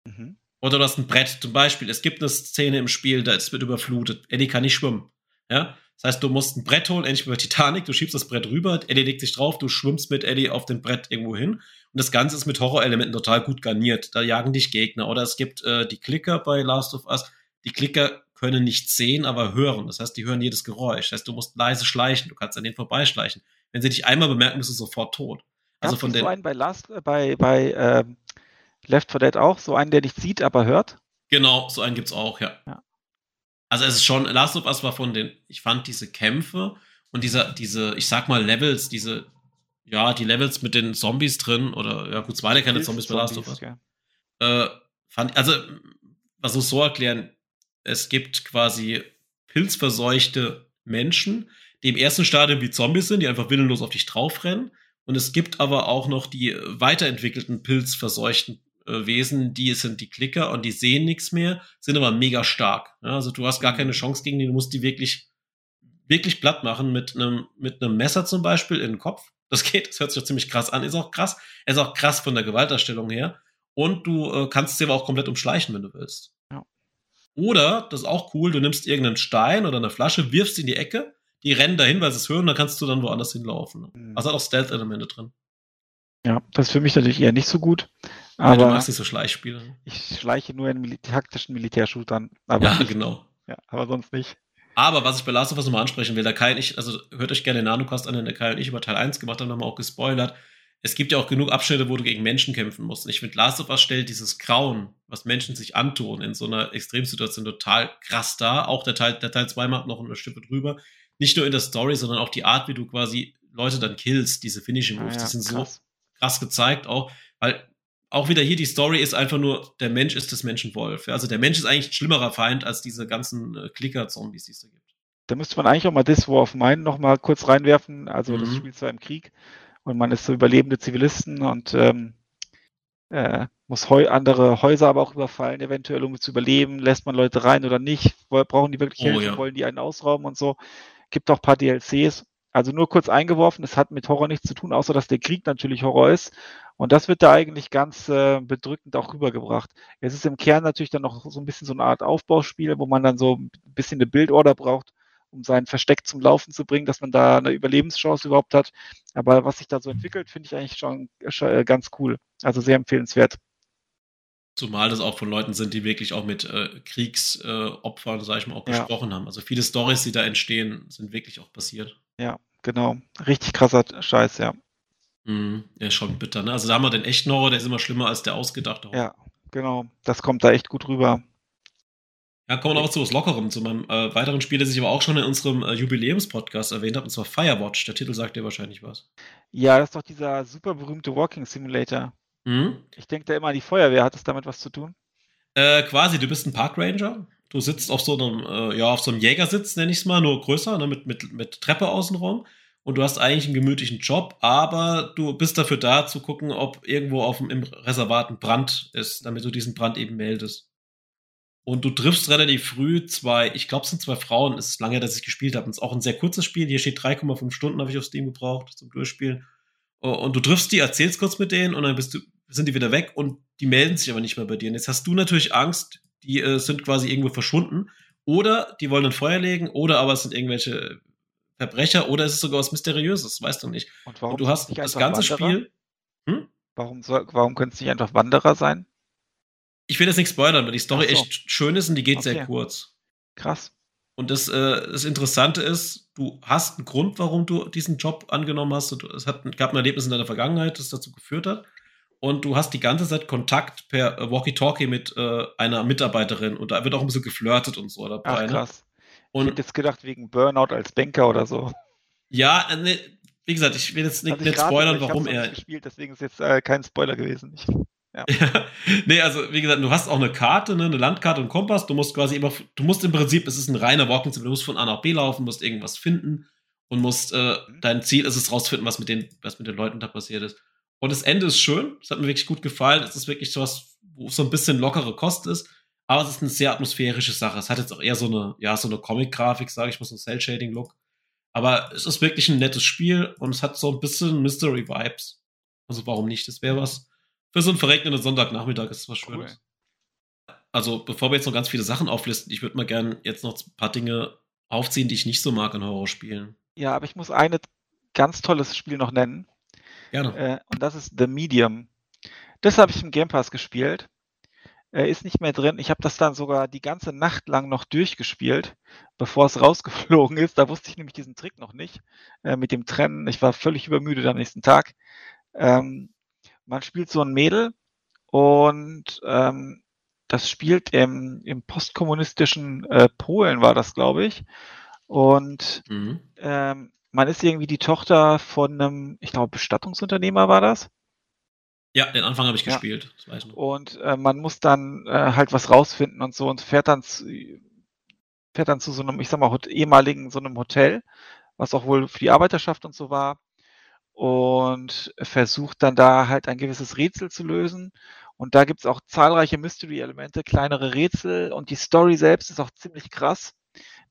Speaker 1: Mhm. Oder du hast ein Brett, zum Beispiel, es gibt eine Szene im Spiel, da es wird überflutet, Ellie kann nicht schwimmen, ja? Das heißt, du musst ein Brett holen, ähnlich wie bei Titanic, du schiebst das Brett rüber, Ellie legt sich drauf, du schwimmst mit Ellie auf dem Brett irgendwo hin und das Ganze ist mit Horrorelementen total gut garniert. Da jagen dich Gegner. Oder es gibt äh, die Klicker bei Last of Us. Die Klicker können nicht sehen, aber hören. Das heißt, die hören jedes Geräusch. Das heißt, du musst leise schleichen. Du kannst an denen vorbeischleichen. Wenn sie dich einmal bemerken, bist du sofort tot.
Speaker 2: Also von den. So einen bei Last, äh, bei, bei ähm, Left 4 Dead auch, so einen, der nicht sieht, aber hört.
Speaker 1: Genau, so einen gibt's auch, ja. ja. Also es ist schon, Last of Us war von den, ich fand diese Kämpfe und dieser, diese, ich sag mal, Levels, diese, ja, die Levels mit den Zombies drin, oder ja gut, es waren ja keine Zombies bei Last of Us. Äh, fand, also, was muss so erklären, es gibt quasi pilzverseuchte Menschen, die im ersten Stadium wie Zombies sind, die einfach willenlos auf dich draufrennen. Und es gibt aber auch noch die weiterentwickelten pilzverseuchten äh, Wesen, die sind die Klicker und die sehen nichts mehr, sind aber mega stark. Ja, also du hast gar keine Chance gegen die, du musst die wirklich, wirklich platt machen mit einem, mit einem Messer zum Beispiel in den Kopf. Das geht, das hört sich doch ziemlich krass an, ist auch krass. Ist auch krass von der Gewalterstellung her. Und du äh, kannst sie aber auch komplett umschleichen, wenn du willst. Oder, das ist auch cool, du nimmst irgendeinen Stein oder eine Flasche, wirfst sie in die Ecke, die rennen dahin, weil sie es hören, dann kannst du dann woanders hinlaufen. Mhm. Also hat auch Stealth-Elemente drin.
Speaker 2: Ja, das ist für mich natürlich eher nicht so gut. Aber ja,
Speaker 1: du machst nicht so Schleichspiele.
Speaker 2: Ich schleiche nur in Mil taktischen Militärshootern.
Speaker 1: ja, genau.
Speaker 2: Ja, aber sonst nicht.
Speaker 1: Aber was ich bei Last of Us nochmal ansprechen will, da kann ich, also hört euch gerne den Nanocast an, der Kai und ich über Teil 1 gemacht haben, haben wir auch gespoilert. Es gibt ja auch genug Abschnitte, wo du gegen Menschen kämpfen musst. Und ich finde, Last of Us stellt dieses Grauen, was Menschen sich antun, in so einer Extremsituation total krass dar. Auch der Teil, der Teil 2 macht noch eine Stippe drüber. Nicht nur in der Story, sondern auch die Art, wie du quasi Leute dann killst, diese Finishing Moves, ah, ja, die sind krass. so krass gezeigt auch, weil auch wieder hier die Story ist einfach nur, der Mensch ist des Menschen Wolf. Also der Mensch ist eigentlich ein schlimmerer Feind als diese ganzen äh, Klicker-Zombies, die es da gibt.
Speaker 2: Da müsste man eigentlich auch mal This War of Mine noch mal kurz reinwerfen. Also mhm. das spielt zwar im Krieg und man ist so überlebende Zivilisten und ähm, äh, muss heu andere Häuser aber auch überfallen, eventuell um zu überleben. Lässt man Leute rein oder nicht? Brauchen die wirklich oh, Hilfe? Ja. Wollen die einen ausrauben und so? Gibt auch ein paar DLCs. Also nur kurz eingeworfen, es hat mit Horror nichts zu tun, außer dass der Krieg natürlich Horror ist. Und das wird da eigentlich ganz äh, bedrückend auch rübergebracht. Es ist im Kern natürlich dann noch so ein bisschen so eine Art Aufbauspiel, wo man dann so ein bisschen eine Bildorder braucht, um sein Versteck zum Laufen zu bringen, dass man da eine Überlebenschance überhaupt hat. Aber was sich da so entwickelt, finde ich eigentlich schon, schon äh, ganz cool. Also sehr empfehlenswert.
Speaker 1: Zumal das auch von Leuten sind, die wirklich auch mit äh, Kriegsopfern, äh, sag ich mal, auch ja. gesprochen haben. Also viele Stories, die da entstehen, sind wirklich auch passiert.
Speaker 2: Ja, genau. Richtig krasser Scheiß, ja.
Speaker 1: Mhm. Ja, schon bitter, ne? Also da haben wir den echten Horror, der ist immer schlimmer als der ausgedachte Horror.
Speaker 2: Ja, genau. Das kommt da echt gut rüber.
Speaker 1: Ja, kommen wir noch zu was Lockerem, zu meinem äh, weiteren Spiel, das ich aber auch schon in unserem äh, Jubiläumspodcast erwähnt habe, und zwar Firewatch. Der Titel sagt dir wahrscheinlich was.
Speaker 2: Ja, das ist doch dieser super berühmte Walking Simulator. Mhm. Ich denke da immer an die Feuerwehr. Hat das damit was zu tun?
Speaker 1: Äh, quasi, du bist ein Parkranger. Du sitzt auf so einem, äh, ja, auf so einem Jägersitz, nenne ich es mal, nur größer, ne, mit, mit, mit Treppe außenrum. Und du hast eigentlich einen gemütlichen Job, aber du bist dafür da zu gucken, ob irgendwo auf dem, im Reservat ein Brand ist, damit du diesen Brand eben meldest. Und du triffst relativ früh zwei, ich glaube, es sind zwei Frauen, es ist lange, dass ich gespielt habe. Es ist auch ein sehr kurzes Spiel. Hier steht 3,5 Stunden, habe ich auf Steam gebraucht zum Durchspielen. Und du triffst die, erzählst kurz mit denen und dann bist du, sind die wieder weg und die melden sich aber nicht mehr bei dir. Und jetzt hast du natürlich Angst, die äh, sind quasi irgendwo verschwunden. Oder die wollen ein Feuer legen, oder aber es sind irgendwelche Verbrecher, oder es ist sogar was Mysteriöses, weißt du nicht. Und warum und du hast das ganze Wanderer? Spiel.
Speaker 2: Hm? Warum, soll, warum können es nicht einfach Wanderer sein?
Speaker 1: Ich will jetzt nicht spoilern, weil die Story so. echt schön ist und die geht okay. sehr kurz.
Speaker 2: Krass.
Speaker 1: Und das, äh, das Interessante ist, du hast einen Grund, warum du diesen Job angenommen hast. Es hat, gab ein Erlebnis in deiner Vergangenheit, das dazu geführt hat und du hast die ganze Zeit Kontakt per äh, Walkie-Talkie mit äh, einer Mitarbeiterin und da wird auch ein bisschen geflirtet und so dabei.
Speaker 2: Ach, ne? krass. Und ich hätte jetzt gedacht, wegen Burnout als Banker oder so.
Speaker 1: Ja, ne, wie gesagt, ich will jetzt nicht, nicht spoilern, warum er.
Speaker 2: Gespielt, deswegen ist jetzt äh, kein Spoiler gewesen. Ich,
Speaker 1: ja. ja. Nee, also wie gesagt, du hast auch eine Karte, ne, eine Landkarte und Kompass. Du musst quasi immer, du musst im Prinzip, es ist ein reiner Walking du musst von A nach B laufen, musst irgendwas finden und musst, äh, mhm. dein Ziel ist es rausfinden, was mit den, was mit den Leuten da passiert ist. Und das Ende ist schön. Es hat mir wirklich gut gefallen. Es ist wirklich so was, wo so ein bisschen lockere Kost ist. Aber es ist eine sehr atmosphärische Sache. Es hat jetzt auch eher so eine, ja, so eine Comic-Grafik, sage ich mal, so ein Cell-Shading-Look. Aber es ist wirklich ein nettes Spiel und es hat so ein bisschen Mystery-Vibes. Also warum nicht? Das wäre was für so einen verregneten Sonntagnachmittag ist was Schönes. Cool. Also bevor wir jetzt noch ganz viele Sachen auflisten, ich würde mal gerne jetzt noch ein paar Dinge aufziehen, die ich nicht so mag in Horrorspielen.
Speaker 2: Ja, aber ich muss eine ganz tolles Spiel noch nennen.
Speaker 1: Gerne.
Speaker 2: Äh, und das ist The Medium. Das habe ich im Game Pass gespielt. Äh, ist nicht mehr drin. Ich habe das dann sogar die ganze Nacht lang noch durchgespielt, bevor es rausgeflogen ist. Da wusste ich nämlich diesen Trick noch nicht äh, mit dem Trennen. Ich war völlig übermüdet am nächsten Tag. Ähm, man spielt so ein Mädel und ähm, das spielt im, im postkommunistischen äh, Polen, war das, glaube ich. Und mhm. ähm, man ist irgendwie die Tochter von einem, ich glaube, Bestattungsunternehmer war das.
Speaker 1: Ja, den Anfang habe ich ja. gespielt.
Speaker 2: Ich und äh, man muss dann äh, halt was rausfinden und so und fährt dann zu, fährt dann zu so einem, ich sag mal, ehemaligen so einem Hotel, was auch wohl für die Arbeiterschaft und so war und versucht dann da halt ein gewisses Rätsel zu lösen. Und da gibt es auch zahlreiche Mystery-Elemente, kleinere Rätsel und die Story selbst ist auch ziemlich krass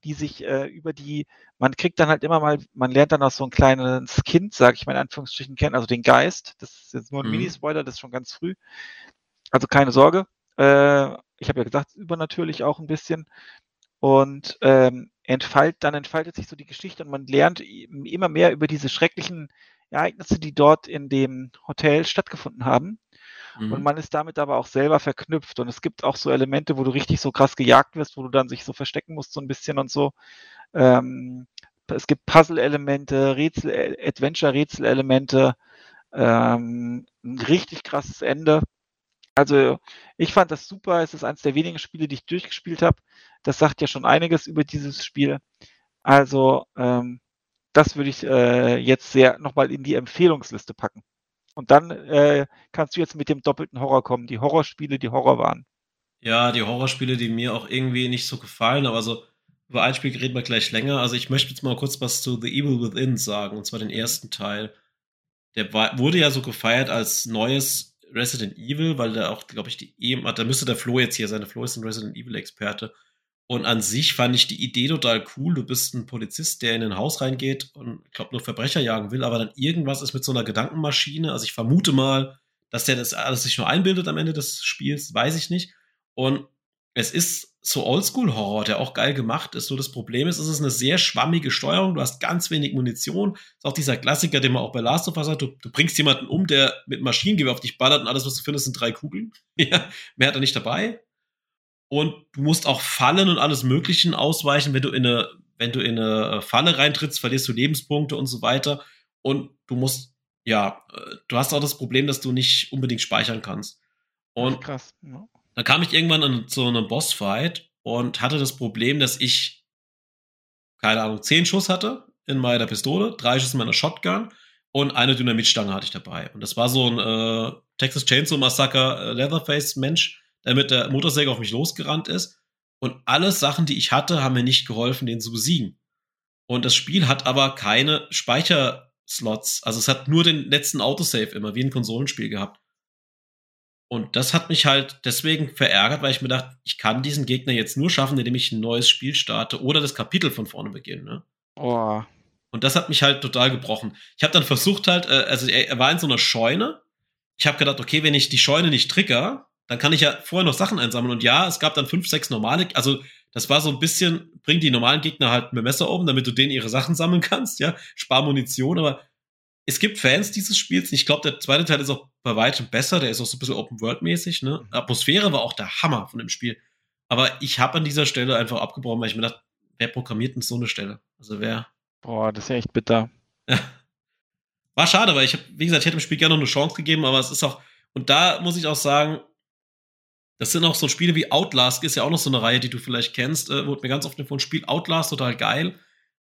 Speaker 2: die sich äh, über die, man kriegt dann halt immer mal, man lernt dann auch so ein kleines Kind, sage ich mal in Anführungsstrichen, kennen, also den Geist. Das ist jetzt nur ein mhm. Mini-Spoiler, das ist schon ganz früh. Also keine Sorge. Äh, ich habe ja gesagt, übernatürlich auch ein bisschen. Und ähm, entfalt, dann entfaltet sich so die Geschichte und man lernt immer mehr über diese schrecklichen Ereignisse, die dort in dem Hotel stattgefunden haben. Mhm. Und man ist damit aber auch selber verknüpft. Und es gibt auch so Elemente, wo du richtig so krass gejagt wirst, wo du dann sich so verstecken musst, so ein bisschen und so. Ähm, es gibt Puzzle-Elemente, Rätsel, Adventure-Rätsel-Elemente, ähm, ein richtig krasses Ende. Also ich fand das super. Es ist eines der wenigen Spiele, die ich durchgespielt habe. Das sagt ja schon einiges über dieses Spiel. Also ähm, das würde ich äh, jetzt sehr nochmal in die Empfehlungsliste packen. Und dann äh, kannst du jetzt mit dem doppelten Horror kommen, die Horrorspiele, die Horror waren.
Speaker 1: Ja, die Horrorspiele, die mir auch irgendwie nicht so gefallen, aber so über ein Spiel reden wir gleich länger. Also ich möchte jetzt mal kurz was zu The Evil Within sagen, und zwar den ersten Teil. Der war, wurde ja so gefeiert als neues Resident Evil, weil da auch, glaube ich, die EM, da müsste der Flo jetzt hier sein. Der Flo ist ein Resident Evil-Experte. Und an sich fand ich die Idee total cool. Du bist ein Polizist, der in ein Haus reingeht und, ich glaube, nur Verbrecher jagen will, aber dann irgendwas ist mit so einer Gedankenmaschine. Also ich vermute mal, dass der das alles sich nur einbildet am Ende des Spiels, weiß ich nicht. Und es ist so Oldschool-Horror, der auch geil gemacht ist. So das Problem ist, es ist eine sehr schwammige Steuerung. Du hast ganz wenig Munition. Ist auch dieser Klassiker, den man auch bei Last of Us hat. Du, du bringst jemanden um, der mit Maschinengewehr auf dich ballert und alles, was du findest, sind drei Kugeln. ja, mehr hat er nicht dabei. Und du musst auch Fallen und alles Mögliche ausweichen. Wenn du in eine, wenn du in eine Falle reintrittst, verlierst du Lebenspunkte und so weiter. Und du musst, ja, äh, du hast auch das Problem, dass du nicht unbedingt speichern kannst. Und krass. Ja. dann kam ich irgendwann in, zu einem Bossfight und hatte das Problem, dass ich, keine Ahnung, zehn Schuss hatte in meiner Pistole, drei Schuss in meiner Shotgun und eine Dynamitstange hatte ich dabei. Und das war so ein äh, Texas Chainsaw Massacre äh, Leatherface Mensch, der mit der Motorsäge auf mich losgerannt ist. Und alle Sachen, die ich hatte, haben mir nicht geholfen, den zu besiegen. Und das Spiel hat aber keine Speicherslots. Also es hat nur den letzten Autosave immer, wie ein Konsolenspiel gehabt. Und das hat mich halt deswegen verärgert, weil ich mir dachte, ich kann diesen Gegner jetzt nur schaffen, indem ich ein neues Spiel starte oder das Kapitel von vorne beginne. Ne?
Speaker 2: Oh.
Speaker 1: Und das hat mich halt total gebrochen. Ich habe dann versucht halt, äh, also er war in so einer Scheune. Ich habe gedacht, okay, wenn ich die Scheune nicht trigger, dann kann ich ja vorher noch Sachen einsammeln. Und ja, es gab dann fünf, sechs normale, also das war so ein bisschen, bring die normalen Gegner halt mit Messer oben, damit du denen ihre Sachen sammeln kannst, ja, spar Munition, aber es gibt Fans dieses Spiels. Ich glaube, der zweite Teil ist auch bei weitem besser. Der ist auch so ein bisschen Open-World-mäßig. Ne? Mhm. Atmosphäre war auch der Hammer von dem Spiel. Aber ich habe an dieser Stelle einfach abgebrochen, weil ich mir dachte, wer programmiert denn so eine Stelle? Also wer.
Speaker 2: Boah, das ist ja echt bitter.
Speaker 1: War schade, weil ich habe, wie gesagt, ich hätte dem Spiel gerne noch eine Chance gegeben, aber es ist auch, und da muss ich auch sagen, das sind auch so Spiele wie Outlast, ist ja auch noch so eine Reihe, die du vielleicht kennst, äh, wurde mir ganz oft von Spiel Outlast total geil.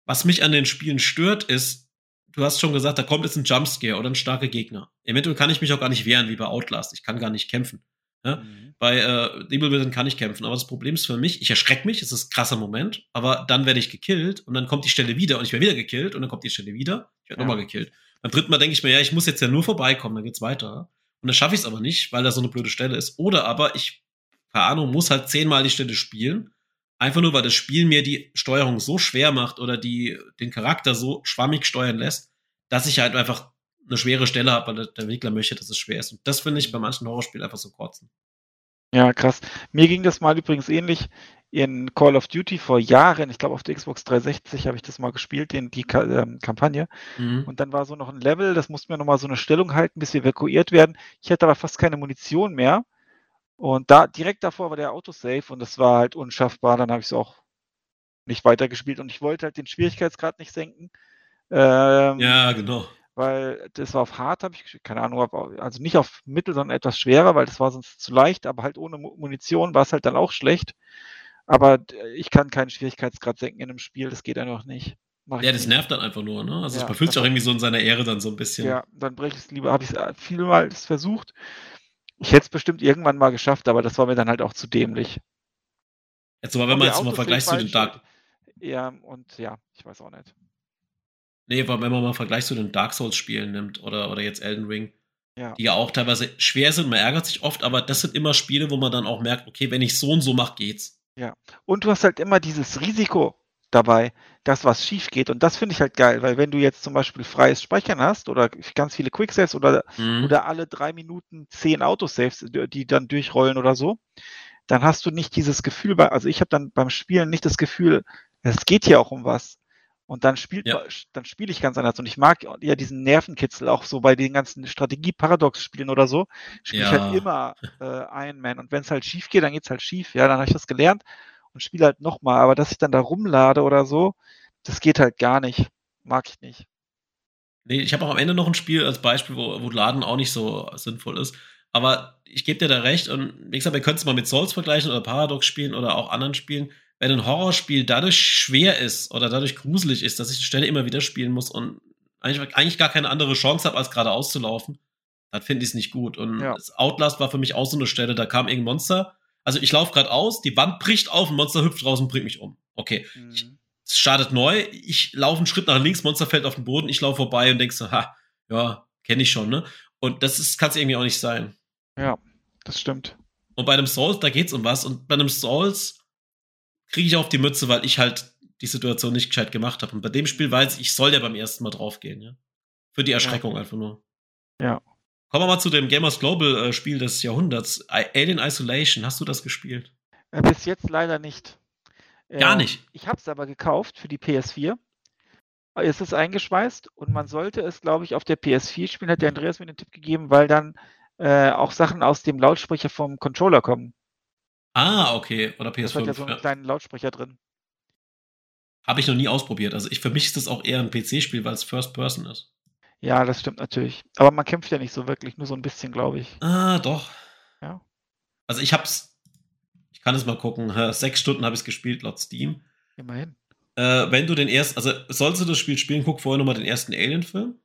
Speaker 1: Was mich an den Spielen stört, ist, du hast schon gesagt, da kommt jetzt ein Jumpscare oder ein starker Gegner. Eventuell kann ich mich auch gar nicht wehren, wie bei Outlast. Ich kann gar nicht kämpfen. Ja? Mhm. Bei äh, Evil Within kann ich kämpfen, aber das Problem ist für mich, ich erschrecke mich, es ist ein krasser Moment, aber dann werde ich gekillt und dann kommt die Stelle wieder und ich werde wieder gekillt und dann kommt die Stelle wieder, ich werde ja. nochmal gekillt. Beim dritten Mal denke ich mir, ja, ich muss jetzt ja nur vorbeikommen, dann geht's weiter. Und dann schaffe ich es aber nicht, weil da so eine blöde Stelle ist. Oder aber ich Ahnung, muss halt zehnmal die Stelle spielen. Einfach nur, weil das Spiel mir die Steuerung so schwer macht oder die, den Charakter so schwammig steuern lässt, dass ich halt einfach eine schwere Stelle habe, weil der Entwickler möchte, dass es schwer ist. Und das finde ich bei manchen Horrorspielen einfach so kotzen.
Speaker 2: Ja, krass. Mir ging das mal übrigens ähnlich in Call of Duty vor Jahren. Ich glaube, auf der Xbox 360 habe ich das mal gespielt, in die Ka ähm, Kampagne. Mhm. Und dann war so noch ein Level, das musste mir nochmal so eine Stellung halten, bis wir evakuiert werden. Ich hatte aber fast keine Munition mehr. Und da direkt davor war der Autosave und das war halt unschaffbar. Dann habe ich es auch nicht weitergespielt und ich wollte halt den Schwierigkeitsgrad nicht senken.
Speaker 1: Ähm, ja, genau.
Speaker 2: Weil das war auf hart, habe ich keine Ahnung, also nicht auf mittel, sondern etwas schwerer, weil das war sonst zu leicht, aber halt ohne Munition war es halt dann auch schlecht. Aber ich kann keinen Schwierigkeitsgrad senken in einem Spiel, das geht einfach nicht.
Speaker 1: Mach ja, das nervt dann einfach nur, ne? Also ja, es fühlt sich auch irgendwie so in seiner Ehre dann so ein bisschen.
Speaker 2: Ja, dann breche ich es lieber, habe ich es vielmals versucht. Ich hätte es bestimmt irgendwann mal geschafft, aber das war mir dann halt auch zu dämlich.
Speaker 1: Jetzt aber, wenn man jetzt mal vergleicht zu den Dark.
Speaker 2: Ja, und ja, ich weiß auch nicht.
Speaker 1: Nee, aber wenn man mal Vergleich zu den Dark Souls-Spielen nimmt oder, oder jetzt Elden Ring, ja. die ja auch teilweise schwer sind, man ärgert sich oft, aber das sind immer Spiele, wo man dann auch merkt, okay, wenn ich so und so mache, geht's.
Speaker 2: Ja. Und du hast halt immer dieses Risiko, dabei, dass was schief geht. Und das finde ich halt geil, weil wenn du jetzt zum Beispiel freies Speichern hast oder ganz viele Quicksaves oder, mhm. oder alle drei Minuten zehn Autosaves, die dann durchrollen oder so, dann hast du nicht dieses Gefühl, also ich habe dann beim Spielen nicht das Gefühl, es geht hier auch um was. Und dann spielt, ja. dann spiele ich ganz anders. Und ich mag ja diesen Nervenkitzel auch so bei den ganzen Strategie-Paradox-Spielen oder so. Spiele ja. ich halt immer äh, Iron Man. Und wenn es halt schief geht, dann geht es halt schief. Ja, dann habe ich das gelernt und spiele halt nochmal. Aber dass ich dann da rumlade oder so, das geht halt gar nicht. Mag ich nicht.
Speaker 1: Nee, ich habe auch am Ende noch ein Spiel als Beispiel, wo, wo Laden auch nicht so sinnvoll ist. Aber ich gebe dir da recht und wie gesagt, wir können es mal mit Souls vergleichen oder Paradox spielen oder auch anderen Spielen. Wenn ein Horrorspiel dadurch schwer ist oder dadurch gruselig ist, dass ich die Stelle immer wieder spielen muss und eigentlich, eigentlich gar keine andere Chance habe, als geradeaus zu laufen, dann finde ich es nicht gut. Und ja. Outlast war für mich auch so eine Stelle, da kam irgendein Monster also ich laufe gerade aus, die Wand bricht auf, ein Monster hüpft raus und bringt mich um. Okay. Mhm. Es startet neu, ich laufe einen Schritt nach links, Monster fällt auf den Boden, ich laufe vorbei und denk so, ha, ja, kenne ich schon, ne? Und das ist, kann es irgendwie auch nicht sein.
Speaker 2: Ja, das stimmt.
Speaker 1: Und bei einem Souls, da geht's um was. Und bei einem Souls kriege ich auf die Mütze, weil ich halt die Situation nicht gescheit gemacht habe. Und bei dem Spiel weiß ich, ich soll ja beim ersten Mal draufgehen, ja. Für die Erschreckung ja. einfach nur.
Speaker 2: Ja.
Speaker 1: Kommen wir mal zu dem Gamers Global äh, Spiel des Jahrhunderts. Alien Isolation. Hast du das gespielt?
Speaker 2: Äh, bis jetzt leider nicht.
Speaker 1: Gar ähm, nicht.
Speaker 2: Ich habe es aber gekauft für die PS4. Es ist eingeschweißt und man sollte es, glaube ich, auf der PS4 spielen, hat der Andreas mir den Tipp gegeben, weil dann äh, auch Sachen aus dem Lautsprecher vom Controller kommen.
Speaker 1: Ah, okay. Oder PS5.
Speaker 2: Das hat ja so einen ja. kleinen Lautsprecher drin.
Speaker 1: Habe ich noch nie ausprobiert. Also ich, für mich ist das auch eher ein PC-Spiel, weil es First Person ist.
Speaker 2: Ja, das stimmt natürlich. Aber man kämpft ja nicht so wirklich, nur so ein bisschen, glaube ich.
Speaker 1: Ah, doch.
Speaker 2: Ja.
Speaker 1: Also ich hab's, ich kann es mal gucken, sechs Stunden habe ich es gespielt laut Steam.
Speaker 2: Immerhin.
Speaker 1: Äh, wenn du den ersten, also sollst du das Spiel spielen, guck vorher nochmal den ersten Alien-Film.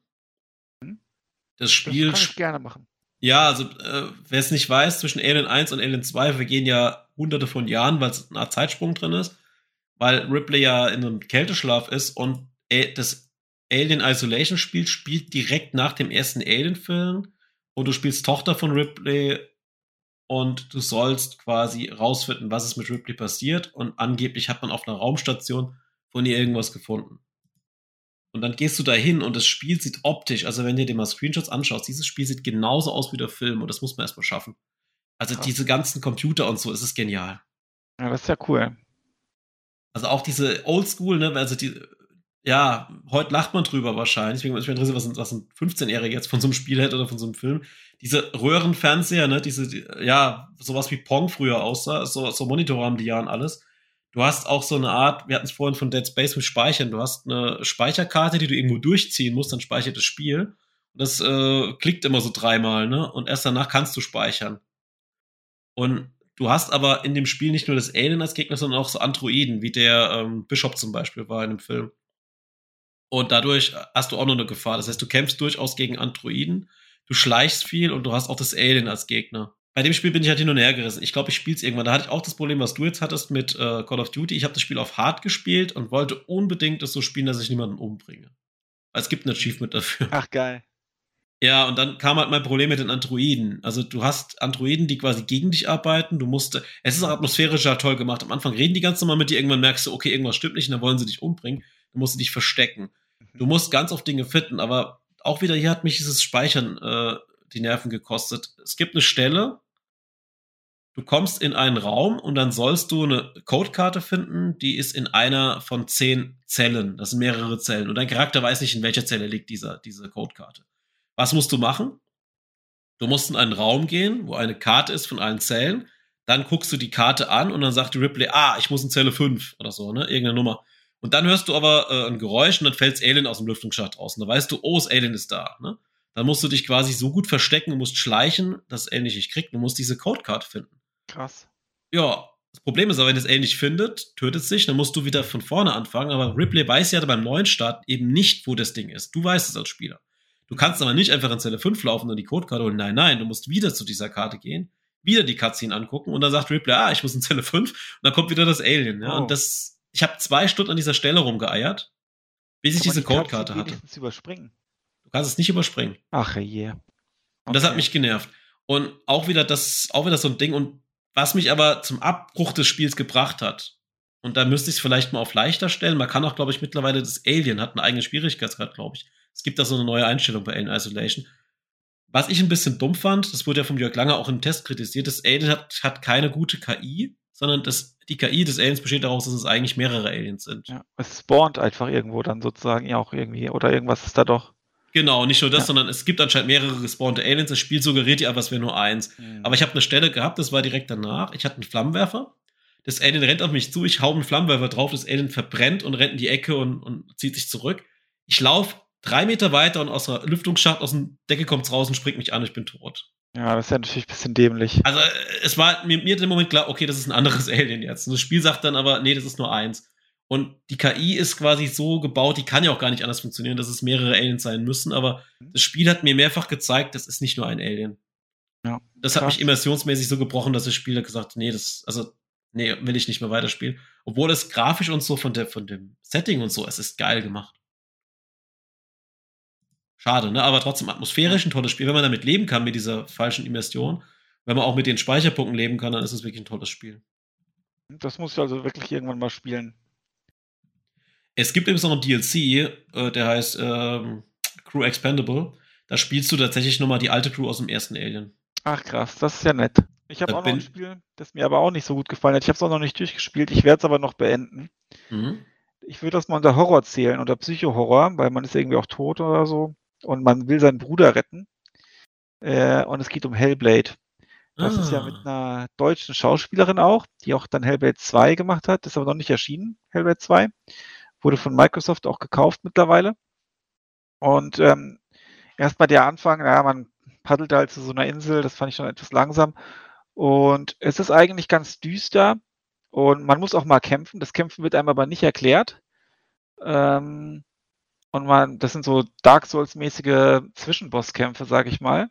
Speaker 2: Hm?
Speaker 1: Das Spiel.
Speaker 2: Das kann ich gerne machen.
Speaker 1: Ja, also äh, wer es nicht weiß, zwischen Alien 1 und Alien 2 vergehen ja hunderte von Jahren, weil es eine Art Zeitsprung drin ist, weil Ripley ja in einem Kälteschlaf ist und das Alien Isolation Spiel spielt direkt nach dem ersten Alien-Film und du spielst Tochter von Ripley und du sollst quasi rausfinden, was ist mit Ripley passiert und angeblich hat man auf einer Raumstation von ihr irgendwas gefunden. Und dann gehst du da hin und das Spiel sieht optisch, also wenn du dir mal Screenshots anschaust, dieses Spiel sieht genauso aus wie der Film und das muss man erstmal schaffen. Also Krass. diese ganzen Computer und so, es ist genial.
Speaker 2: Ja, das ist ja cool.
Speaker 1: Also auch diese Oldschool, ne, also die, ja, heute lacht man drüber wahrscheinlich, deswegen mich interessiert, was, was ein 15-Jähriger jetzt von so einem Spiel hätte oder von so einem Film. Diese Röhrenfernseher, ne, diese, die, ja, sowas wie Pong früher aussah, so, so Monitore haben die ja und alles. Du hast auch so eine Art, wir hatten es vorhin von Dead Space mit Speichern, du hast eine Speicherkarte, die du irgendwo durchziehen musst, dann speichert das Spiel. Und das äh, klickt immer so dreimal, ne? Und erst danach kannst du speichern. Und du hast aber in dem Spiel nicht nur das Alien als Gegner, sondern auch so Androiden, wie der ähm, Bishop zum Beispiel war in dem Film. Und dadurch hast du auch noch eine Gefahr. Das heißt, du kämpfst durchaus gegen Androiden, du schleichst viel und du hast auch das Alien als Gegner bei dem Spiel bin ich halt hin und her gerissen. Ich glaube, ich spiele es irgendwann. Da hatte ich auch das Problem, was du jetzt hattest mit äh, Call of Duty. Ich habe das Spiel auf Hard gespielt und wollte unbedingt das so spielen, dass ich niemanden umbringe. es gibt ein Achievement dafür.
Speaker 2: Ach, geil.
Speaker 1: Ja, und dann kam halt mein Problem mit den Androiden. Also du hast Androiden, die quasi gegen dich arbeiten. Du musst, es ist auch atmosphärisch ja toll gemacht. Am Anfang reden die ganz normal mit dir. Irgendwann merkst du, okay, irgendwas stimmt nicht und dann wollen sie dich umbringen. Du musst dich verstecken. Du musst ganz oft Dinge finden, aber auch wieder hier hat mich dieses Speichern äh, die Nerven gekostet. Es gibt eine Stelle, du kommst in einen Raum und dann sollst du eine Codekarte finden, die ist in einer von zehn Zellen. Das sind mehrere Zellen. Und dein Charakter weiß nicht, in welcher Zelle liegt dieser, diese Codekarte. Was musst du machen? Du musst in einen Raum gehen, wo eine Karte ist von allen Zellen. Dann guckst du die Karte an und dann sagt die Ripley, ah, ich muss in Zelle 5 oder so, ne? Irgendeine Nummer. Und dann hörst du aber äh, ein Geräusch und dann fällt Alien aus dem Lüftungsschacht raus. Und da weißt du, oh, das Alien ist da, ne? Dann musst du dich quasi so gut verstecken, du musst schleichen, dass das Alien dich nicht kriegt. Du musst diese Codekarte finden.
Speaker 2: Krass.
Speaker 1: Ja, das Problem ist aber, wenn es L nicht findet, tötet es sich, dann musst du wieder von vorne anfangen. Aber Ripley weiß ja beim neuen Start eben nicht, wo das Ding ist. Du weißt es als Spieler. Du kannst aber nicht einfach in Zelle 5 laufen und die Codekarte holen. Nein, nein, du musst wieder zu dieser Karte gehen, wieder die Cutscene angucken und dann sagt Ripley, ah, ich muss in Zelle 5 und dann kommt wieder das Alien. Ja? Oh. Und das, ich habe zwei Stunden an dieser Stelle rumgeeiert, bis ich diese die Codekarte hatte.
Speaker 2: Überspringen.
Speaker 1: Du kannst es nicht überspringen.
Speaker 2: Ach je. Yeah. Okay.
Speaker 1: Und das hat mich genervt. Und auch wieder das, auch wieder so ein Ding. Und was mich aber zum Abbruch des Spiels gebracht hat, und da müsste ich es vielleicht mal auf leichter stellen. Man kann auch, glaube ich, mittlerweile das Alien hat eine eigene Schwierigkeitsgrad, glaube ich. Es gibt da so eine neue Einstellung bei Alien Isolation. Was ich ein bisschen dumm fand, das wurde ja vom Jörg Langer auch im Test kritisiert, das Alien hat, hat keine gute KI, sondern das, die KI des Aliens besteht daraus, dass es eigentlich mehrere Aliens sind.
Speaker 2: Ja, es spawnt einfach irgendwo dann sozusagen ja auch irgendwie, oder irgendwas ist da doch.
Speaker 1: Genau, nicht nur das, ja. sondern es gibt anscheinend mehrere gespawnte Aliens. Das Spiel suggeriert ja aber, es wäre nur eins. Mhm. Aber ich habe eine Stelle gehabt, das war direkt danach. Ich hatte einen Flammenwerfer. Das Alien rennt auf mich zu, ich hau einen Flammenwerfer drauf, das Alien verbrennt und rennt in die Ecke und, und zieht sich zurück. Ich laufe drei Meter weiter und aus der Lüftungsschacht, aus dem Decke kommt's raus und springt mich an, ich bin tot.
Speaker 2: Ja, das ist ja natürlich ein bisschen dämlich.
Speaker 1: Also, es war mir, mir im Moment klar, okay, das ist ein anderes Alien jetzt. Und das Spiel sagt dann aber, nee, das ist nur eins. Und die KI ist quasi so gebaut, die kann ja auch gar nicht anders funktionieren, dass es mehrere Aliens sein müssen. Aber das Spiel hat mir mehrfach gezeigt, das ist nicht nur ein Alien. Ja, das hat mich immersionsmäßig so gebrochen, dass das Spiel hat gesagt, nee, das, also, nee, will ich nicht mehr weiterspielen. Obwohl es grafisch und so von der, von dem Setting und so, es ist geil gemacht. Schade, ne? Aber trotzdem atmosphärisch ein tolles Spiel, wenn man damit leben kann mit dieser falschen Immersion. wenn man auch mit den Speicherpunkten leben kann, dann ist es wirklich ein tolles Spiel.
Speaker 2: Das muss ich also wirklich irgendwann mal spielen.
Speaker 1: Es gibt übrigens noch einen DLC, äh, der heißt ähm, Crew Expendable. Da spielst du tatsächlich nochmal die alte Crew aus dem ersten Alien.
Speaker 2: Ach krass, das ist ja nett. Ich habe auch noch ein Spiel, das mir aber auch nicht so gut gefallen hat. Ich habe es auch noch nicht durchgespielt. Ich werde es aber noch beenden. Mhm. Ich würde das mal unter Horror zählen, unter Psycho-Horror, weil man ist irgendwie auch tot oder so. Und man will seinen Bruder retten. Äh, und es geht um Hellblade. Das ah. ist ja mit ah. einer deutschen Schauspielerin auch, die auch dann Hellblade 2 gemacht hat. Das ist aber noch nicht erschienen, Hellblade 2. Wurde von Microsoft auch gekauft mittlerweile. Und ähm, erstmal der Anfang, ja, man paddelt halt zu so einer Insel, das fand ich schon etwas langsam. Und es ist eigentlich ganz düster und man muss auch mal kämpfen. Das Kämpfen wird einem aber nicht erklärt. Ähm, und man, das sind so Dark Souls-mäßige Zwischenbosskämpfe, sage ich mal.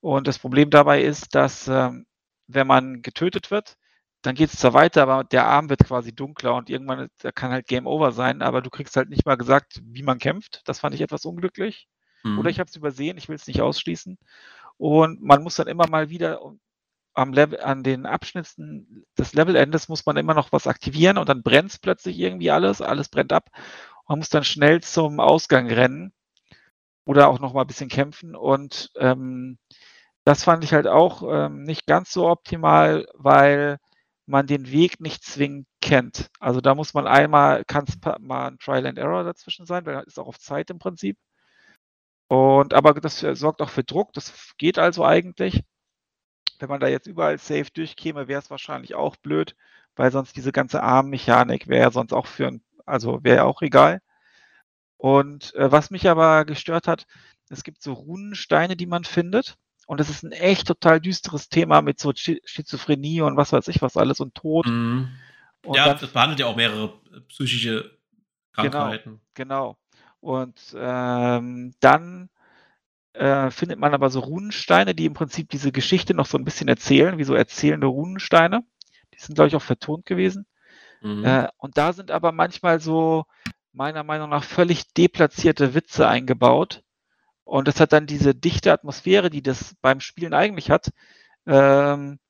Speaker 2: Und das Problem dabei ist, dass ähm, wenn man getötet wird, dann geht es zwar weiter, aber der Arm wird quasi dunkler und irgendwann da kann halt Game Over sein, aber du kriegst halt nicht mal gesagt, wie man kämpft. Das fand ich etwas unglücklich. Mhm. Oder ich habe es übersehen, ich will es nicht ausschließen. Und man muss dann immer mal wieder am Level, an den Abschnitten des Levelendes muss man immer noch was aktivieren und dann brennt es plötzlich irgendwie alles, alles brennt ab. Man muss dann schnell zum Ausgang rennen oder auch noch mal ein bisschen kämpfen und ähm, das fand ich halt auch ähm, nicht ganz so optimal, weil man den Weg nicht zwingend kennt. Also da muss man einmal, kann es mal ein Trial and Error dazwischen sein, weil ist auch auf Zeit im Prinzip. Und aber das sorgt auch für Druck, das geht also eigentlich. Wenn man da jetzt überall safe durchkäme, wäre es wahrscheinlich auch blöd, weil sonst diese ganze Armmechanik wäre sonst auch für ein, also wäre auch egal. Und äh, was mich aber gestört hat, es gibt so Runensteine, die man findet. Und es ist ein echt total düsteres Thema mit so Schizophrenie und was weiß ich was alles und Tod. Mhm.
Speaker 1: Und ja, dann, das behandelt ja auch mehrere psychische genau, Krankheiten.
Speaker 2: Genau. genau. Und ähm, dann äh, findet man aber so Runensteine, die im Prinzip diese Geschichte noch so ein bisschen erzählen, wie so erzählende Runensteine. Die sind, glaube ich, auch vertont gewesen. Mhm. Äh, und da sind aber manchmal so, meiner Meinung nach, völlig deplatzierte Witze eingebaut, und das hat dann diese dichte Atmosphäre, die das beim Spielen eigentlich hat, ähm,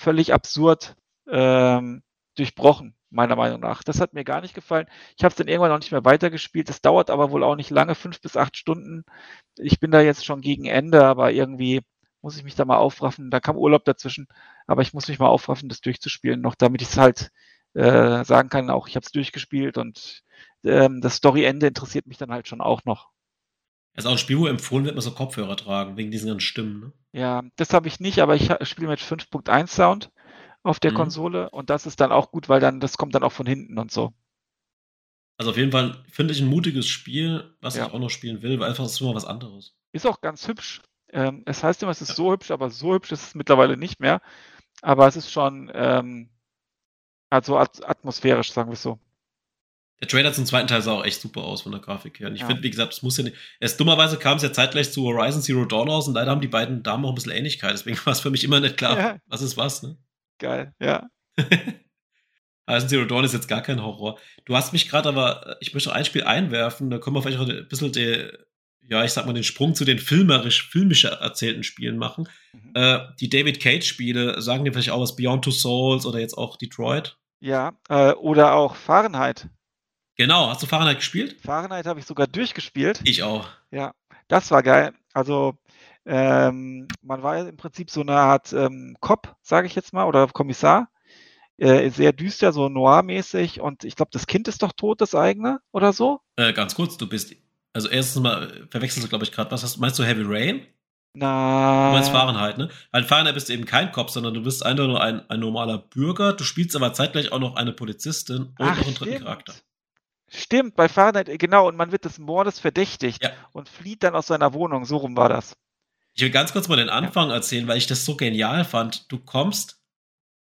Speaker 2: völlig absurd ähm, durchbrochen, meiner Meinung nach. Das hat mir gar nicht gefallen. Ich habe es dann irgendwann noch nicht mehr weitergespielt. Das dauert aber wohl auch nicht lange, fünf bis acht Stunden. Ich bin da jetzt schon gegen Ende, aber irgendwie muss ich mich da mal aufraffen. Da kam Urlaub dazwischen, aber ich muss mich mal aufraffen, das durchzuspielen, noch damit ich es halt äh, sagen kann, auch ich habe es durchgespielt und ähm, das Storyende interessiert mich dann halt schon auch noch.
Speaker 1: Das ist auch ein Spiel, wo empfohlen wird, man so Kopfhörer tragen, wegen diesen ganzen Stimmen. Ne?
Speaker 2: Ja, das habe ich nicht, aber ich spiele mit 5.1 Sound auf der mhm. Konsole und das ist dann auch gut, weil dann das kommt dann auch von hinten und so.
Speaker 1: Also auf jeden Fall finde ich ein mutiges Spiel, was ja. ich auch noch spielen will, weil einfach ist immer was anderes.
Speaker 2: Ist auch ganz hübsch. Ähm, es heißt immer, es ist ja. so hübsch, aber so hübsch ist es mittlerweile nicht mehr. Aber es ist schon ähm, also atmosphärisch, sagen wir es so.
Speaker 1: Der Trailer zum zweiten Teil sah auch echt super aus von der Grafik her. Und ich ja. finde, wie gesagt, es muss ja nicht. Erst dummerweise kam es ja zeitgleich zu Horizon Zero Dawn aus und leider haben die beiden Damen auch ein bisschen Ähnlichkeit. Deswegen war es für mich immer nicht klar, ja. was ist was, ne?
Speaker 2: Geil, ja.
Speaker 1: Horizon Zero Dawn ist jetzt gar kein Horror. Du hast mich gerade aber, äh, ich möchte noch ein Spiel einwerfen, da können wir vielleicht auch ein bisschen der, ja, ich sag mal, den Sprung zu den filmerisch, filmisch erzählten Spielen machen. Mhm. Äh, die David Cage-Spiele, sagen dir vielleicht auch was Beyond Two Souls oder jetzt auch Detroit?
Speaker 2: Ja, äh, oder auch Fahrenheit.
Speaker 1: Genau, hast du Fahrenheit gespielt?
Speaker 2: Fahrenheit habe ich sogar durchgespielt.
Speaker 1: Ich auch.
Speaker 2: Ja, das war geil. Also ähm, man war im Prinzip so eine Art ähm, Cop, sage ich jetzt mal, oder Kommissar. Äh, sehr düster, so noir-mäßig. Und ich glaube, das Kind ist doch tot, das eigene, oder so?
Speaker 1: Äh, ganz kurz, du bist. Also erstens mal verwechselst du, glaube ich, gerade was. Hast, meinst du Heavy Rain?
Speaker 2: Nein.
Speaker 1: Du meinst Fahrenheit, ne? Weil Fahrenheit bist du eben kein Cop, sondern du bist einfach nur ein, ein normaler Bürger. Du spielst aber zeitgleich auch noch eine Polizistin und Ach, noch einen dritten Charakter.
Speaker 2: Stimmt, bei Fahrenheit, genau, und man wird des Mordes verdächtigt ja. und flieht dann aus seiner Wohnung. So rum war das.
Speaker 1: Ich will ganz kurz mal den Anfang ja. erzählen, weil ich das so genial fand. Du kommst,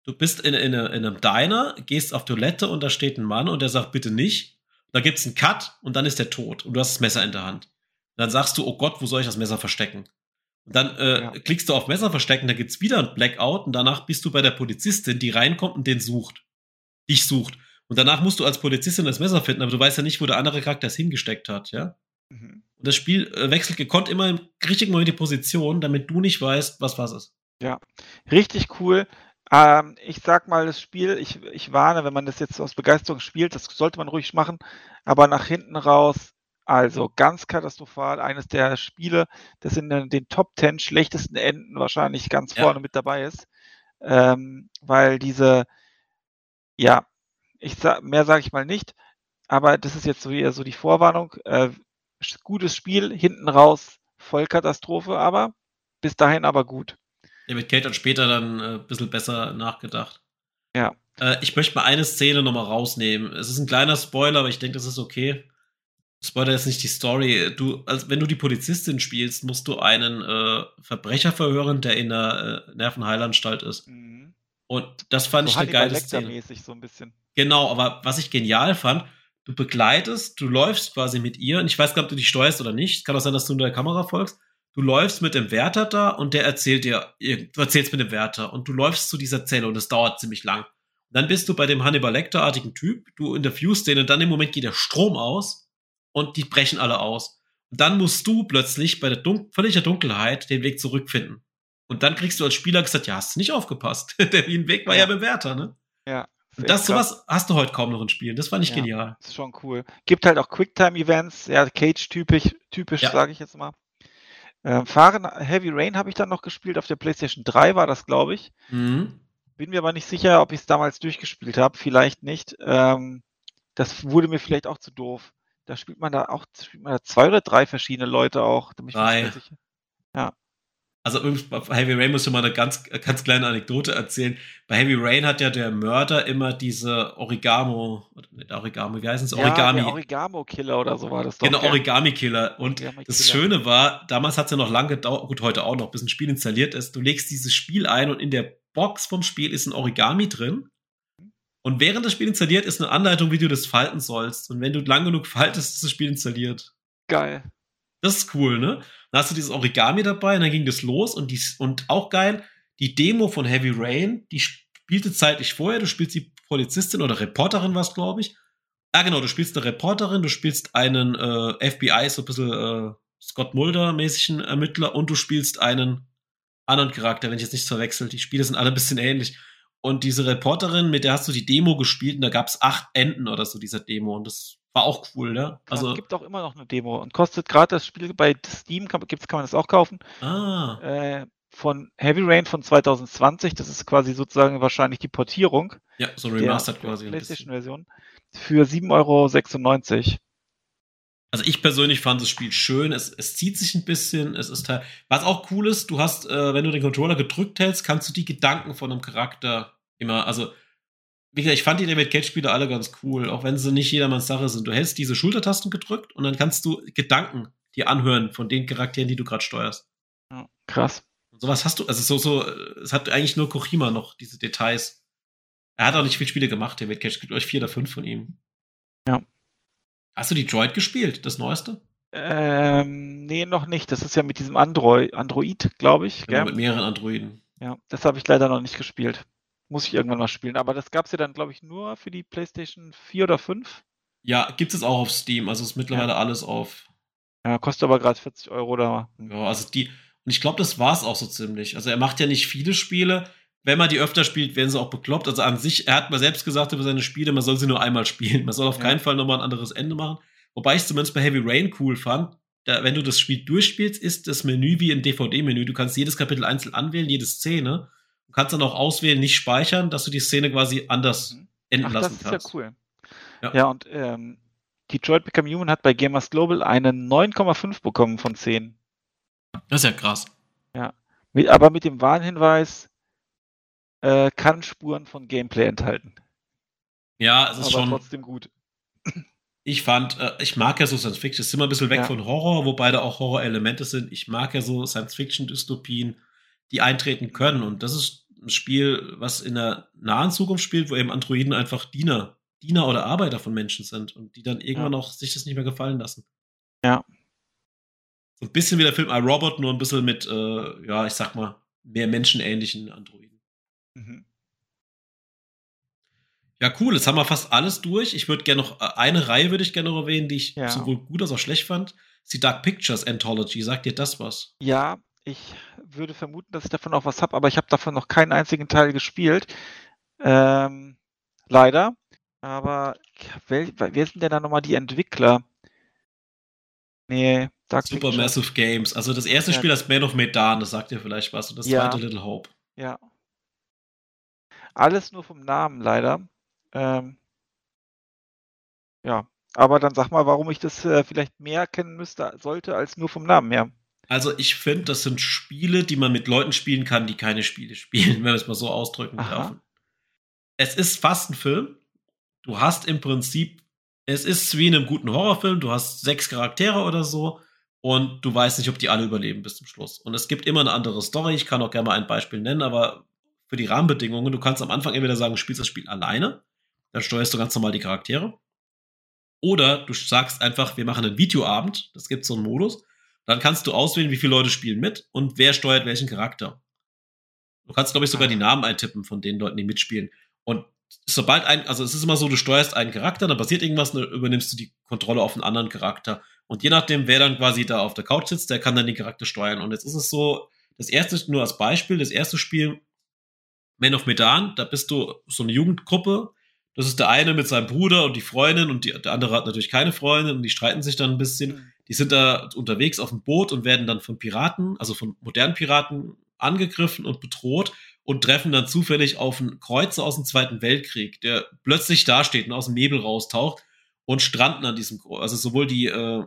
Speaker 1: du bist in, in, in einem Diner, gehst auf Toilette und da steht ein Mann und der sagt, bitte nicht. Da gibt es einen Cut und dann ist der tot und du hast das Messer in der Hand. Und dann sagst du, oh Gott, wo soll ich das Messer verstecken? Und dann äh, ja. klickst du auf Messer verstecken, da gibt's wieder ein Blackout und danach bist du bei der Polizistin, die reinkommt und den sucht. Dich sucht. Und danach musst du als Polizistin das Messer finden, aber du weißt ja nicht, wo der andere Charakter es hingesteckt hat, ja? Mhm. Und das Spiel äh, wechselt gekonnt immer im richtigen Moment die Position, damit du nicht weißt, was was ist.
Speaker 2: Ja, richtig cool. Ähm, ich sag mal, das Spiel, ich, ich warne, wenn man das jetzt aus Begeisterung spielt, das sollte man ruhig machen, aber nach hinten raus, also ganz katastrophal. Eines der Spiele, das in den, Top 10 schlechtesten Enden wahrscheinlich ganz ja. vorne mit dabei ist. Ähm, weil diese, ja, ich sag, mehr sage ich mal nicht, aber das ist jetzt so eher so die Vorwarnung. Äh, gutes Spiel, hinten raus, Vollkatastrophe, aber bis dahin aber gut.
Speaker 1: David Cage hat später dann äh, ein bisschen besser nachgedacht.
Speaker 2: Ja.
Speaker 1: Äh, ich möchte mal eine Szene nochmal rausnehmen. Es ist ein kleiner Spoiler, aber ich denke, das ist okay. Spoiler ist nicht die Story. Du, also wenn du die Polizistin spielst, musst du einen äh, Verbrecher verhören, der in der äh, Nervenheilanstalt ist. Mhm. Und das fand so ich eine geile Szene.
Speaker 2: so ein bisschen.
Speaker 1: Genau, aber was ich genial fand, du begleitest, du läufst quasi mit ihr, und ich weiß gar nicht, ob du dich steuerst oder nicht. Kann auch sein, dass du in der Kamera folgst du läufst mit dem Wärter da und der erzählt dir, du erzählst mit dem Wärter und du läufst zu dieser Zelle und es dauert ziemlich lang. Und dann bist du bei dem Hannibal Lecter-artigen Typ, du interviewst den und dann im Moment geht der Strom aus und die brechen alle aus. Und dann musst du plötzlich bei der Dun völliger Dunkelheit den Weg zurückfinden. Und dann kriegst du als Spieler gesagt, ja, hast du nicht aufgepasst. der Weg war ja, ja beim Wärter, ne?
Speaker 2: Ja.
Speaker 1: Und das sowas hast du heute kaum noch in Spielen. Das fand ich ja, genial.
Speaker 2: Das ist schon cool. Gibt halt auch Quicktime-Events, ja, Cage-typisch, typisch, ja. sage ich jetzt mal. Äh, Fahren Heavy Rain habe ich dann noch gespielt. Auf der PlayStation 3 war das, glaube ich. Mhm. Bin mir aber nicht sicher, ob ich es damals durchgespielt habe. Vielleicht nicht. Ähm, das wurde mir vielleicht auch zu doof. Da spielt man da auch spielt man da zwei oder drei verschiedene Leute auch.
Speaker 1: drei.
Speaker 2: Ja.
Speaker 1: Also bei Heavy Rain muss ich mal eine ganz, ganz kleine Anekdote erzählen. Bei Heavy Rain hat ja der Mörder immer diese Origamo, nicht Origamo, wie heißt es? Origami. Ja,
Speaker 2: Origamo-Killer oder so war das
Speaker 1: doch. Genau, Origami-Killer. Und Origami das Schöne war, damals hat es ja noch lange gedauert, gut, heute auch noch, bis ein Spiel installiert ist. Du legst dieses Spiel ein und in der Box vom Spiel ist ein Origami drin. Und während das Spiel installiert, ist eine Anleitung, wie du das falten sollst. Und wenn du lang genug faltest, ist das Spiel installiert.
Speaker 2: Geil.
Speaker 1: Das ist cool, ne? Dann hast du dieses Origami dabei und dann ging das los und, dies, und auch geil, die Demo von Heavy Rain, die spielte zeitlich vorher, du spielst die Polizistin oder Reporterin, was glaube ich. Ah, genau, du spielst eine Reporterin, du spielst einen äh, FBI, so ein bisschen äh, Scott Mulder-mäßigen Ermittler und du spielst einen anderen Charakter, wenn ich jetzt nicht verwechsel. Die Spiele sind alle ein bisschen ähnlich. Und diese Reporterin, mit der hast du die Demo gespielt und da gab es acht Enden oder so dieser Demo und das war auch cool, ne?
Speaker 2: Also es gibt auch immer noch eine Demo und kostet gerade das Spiel bei Steam, kann, gibt's, kann man das auch kaufen.
Speaker 1: Ah.
Speaker 2: Äh, von Heavy Rain von 2020, das ist quasi sozusagen wahrscheinlich die Portierung.
Speaker 1: Ja, so remastered quasi.
Speaker 2: PlayStation-Version. Für 7,96 Euro.
Speaker 1: Also ich persönlich fand das Spiel schön. Es, es zieht sich ein bisschen. Es ist was auch cool ist, du hast, äh, wenn du den Controller gedrückt hältst, kannst du die Gedanken von einem Charakter immer, also wie gesagt, ich fand die David Cage-Spiele alle ganz cool, auch wenn sie nicht jedermanns Sache sind. Du hältst diese Schultertasten gedrückt und dann kannst du Gedanken dir anhören von den Charakteren, die du gerade steuerst.
Speaker 2: Ja, krass.
Speaker 1: Und sowas hast du, also so, so, es hat eigentlich nur Kojima noch diese Details. Er hat auch nicht viele Spiele gemacht, David Cage. Es gibt euch vier oder fünf von ihm.
Speaker 2: Ja.
Speaker 1: Hast du Detroit gespielt, das neueste?
Speaker 2: Ähm, nee, noch nicht. Das ist ja mit diesem Android, Android glaube ich.
Speaker 1: Genau, mit mehreren Androiden.
Speaker 2: Ja, das habe ich leider noch nicht gespielt. Muss ich irgendwann mal spielen. Aber das gab es ja dann, glaube ich, nur für die PlayStation 4 oder 5.
Speaker 1: Ja, gibt es auch auf Steam. Also ist mittlerweile ja. alles auf.
Speaker 2: Ja, kostet aber gerade 40 Euro oder.
Speaker 1: Ja, also die. Und ich glaube, das war es auch so ziemlich. Also er macht ja nicht viele Spiele. Wenn man die öfter spielt, werden sie auch bekloppt. Also an sich, er hat mal selbst gesagt über seine Spiele, man soll sie nur einmal spielen. Man soll auf ja. keinen Fall nochmal ein anderes Ende machen. Wobei ich zumindest bei Heavy Rain cool fand. Da, wenn du das Spiel durchspielst, ist das Menü wie ein DVD-Menü. Du kannst jedes Kapitel einzeln anwählen, jede Szene kannst dann auch auswählen, nicht speichern, dass du die Szene quasi anders mhm. enden Ach, lassen kannst.
Speaker 2: Das ist ja cool. Ja, ja und ähm, Detroit Become Human hat bei Gamers Global eine 9,5 bekommen von 10.
Speaker 1: Das ist ja krass.
Speaker 2: Ja. Aber mit dem Warnhinweis, äh, kann Spuren von Gameplay enthalten.
Speaker 1: Ja, es ist aber schon.
Speaker 2: trotzdem gut.
Speaker 1: Ich fand, äh, ich mag ja so Science Fiction, es ist immer ein bisschen weg ja. von Horror, wobei da auch Horror-Elemente sind. Ich mag ja so Science-Fiction-Dystopien, die eintreten können. Und das ist ein Spiel, was in der nahen Zukunft spielt, wo eben Androiden einfach Diener, Diener oder Arbeiter von Menschen sind und die dann irgendwann ja. auch sich das nicht mehr gefallen lassen.
Speaker 2: Ja.
Speaker 1: So ein bisschen wie der Film I, Robot, nur ein bisschen mit, äh, ja, ich sag mal, mehr menschenähnlichen Androiden. Mhm. Ja, cool. Jetzt haben wir fast alles durch. Ich würde gerne noch, äh, eine Reihe würde ich gerne noch erwähnen, die ich ja. sowohl gut als auch schlecht fand. Die Dark Pictures Anthology. Sagt dir das was?
Speaker 2: Ja, Ich würde vermuten, dass ich davon auch was habe, aber ich habe davon noch keinen einzigen Teil gespielt. Ähm, leider. Aber wer, wer sind denn da nochmal die Entwickler?
Speaker 1: Nee, Dark Supermassive Games. Also das erste ja. Spiel, das Man of Medan, das sagt dir vielleicht was. Und das ja. zweite Little Hope.
Speaker 2: Ja. Alles nur vom Namen leider. Ähm, ja, aber dann sag mal, warum ich das äh, vielleicht mehr kennen müsste, sollte, als nur vom Namen her.
Speaker 1: Also ich finde, das sind Spiele, die man mit Leuten spielen kann, die keine Spiele spielen, wenn man es mal so ausdrücken Aha. darf. Es ist fast ein Film. Du hast im Prinzip, es ist wie in einem guten Horrorfilm, du hast sechs Charaktere oder so und du weißt nicht, ob die alle überleben bis zum Schluss. Und es gibt immer eine andere Story. Ich kann auch gerne mal ein Beispiel nennen, aber für die Rahmenbedingungen, du kannst am Anfang entweder sagen, du spielst das Spiel alleine, dann steuerst du ganz normal die Charaktere. Oder du sagst einfach, wir machen einen Videoabend, das gibt so einen Modus. Dann kannst du auswählen, wie viele Leute spielen mit und wer steuert welchen Charakter. Du kannst, glaube ich, sogar die Namen eintippen von den Leuten, die mitspielen. Und sobald ein, also es ist immer so, du steuerst einen Charakter, dann passiert irgendwas, dann übernimmst du die Kontrolle auf einen anderen Charakter. Und je nachdem, wer dann quasi da auf der Couch sitzt, der kann dann den Charakter steuern. Und jetzt ist es so, das erste, nur als Beispiel, das erste Spiel, Man of Medan, da bist du so eine Jugendgruppe, das ist der eine mit seinem Bruder und die Freundin und die, der andere hat natürlich keine Freundin und die streiten sich dann ein bisschen. Mhm. Die sind da unterwegs auf dem Boot und werden dann von Piraten, also von modernen Piraten, angegriffen und bedroht und treffen dann zufällig auf einen Kreuzer aus dem Zweiten Weltkrieg, der plötzlich dasteht und aus dem Nebel raustaucht und stranden an diesem, also sowohl die äh,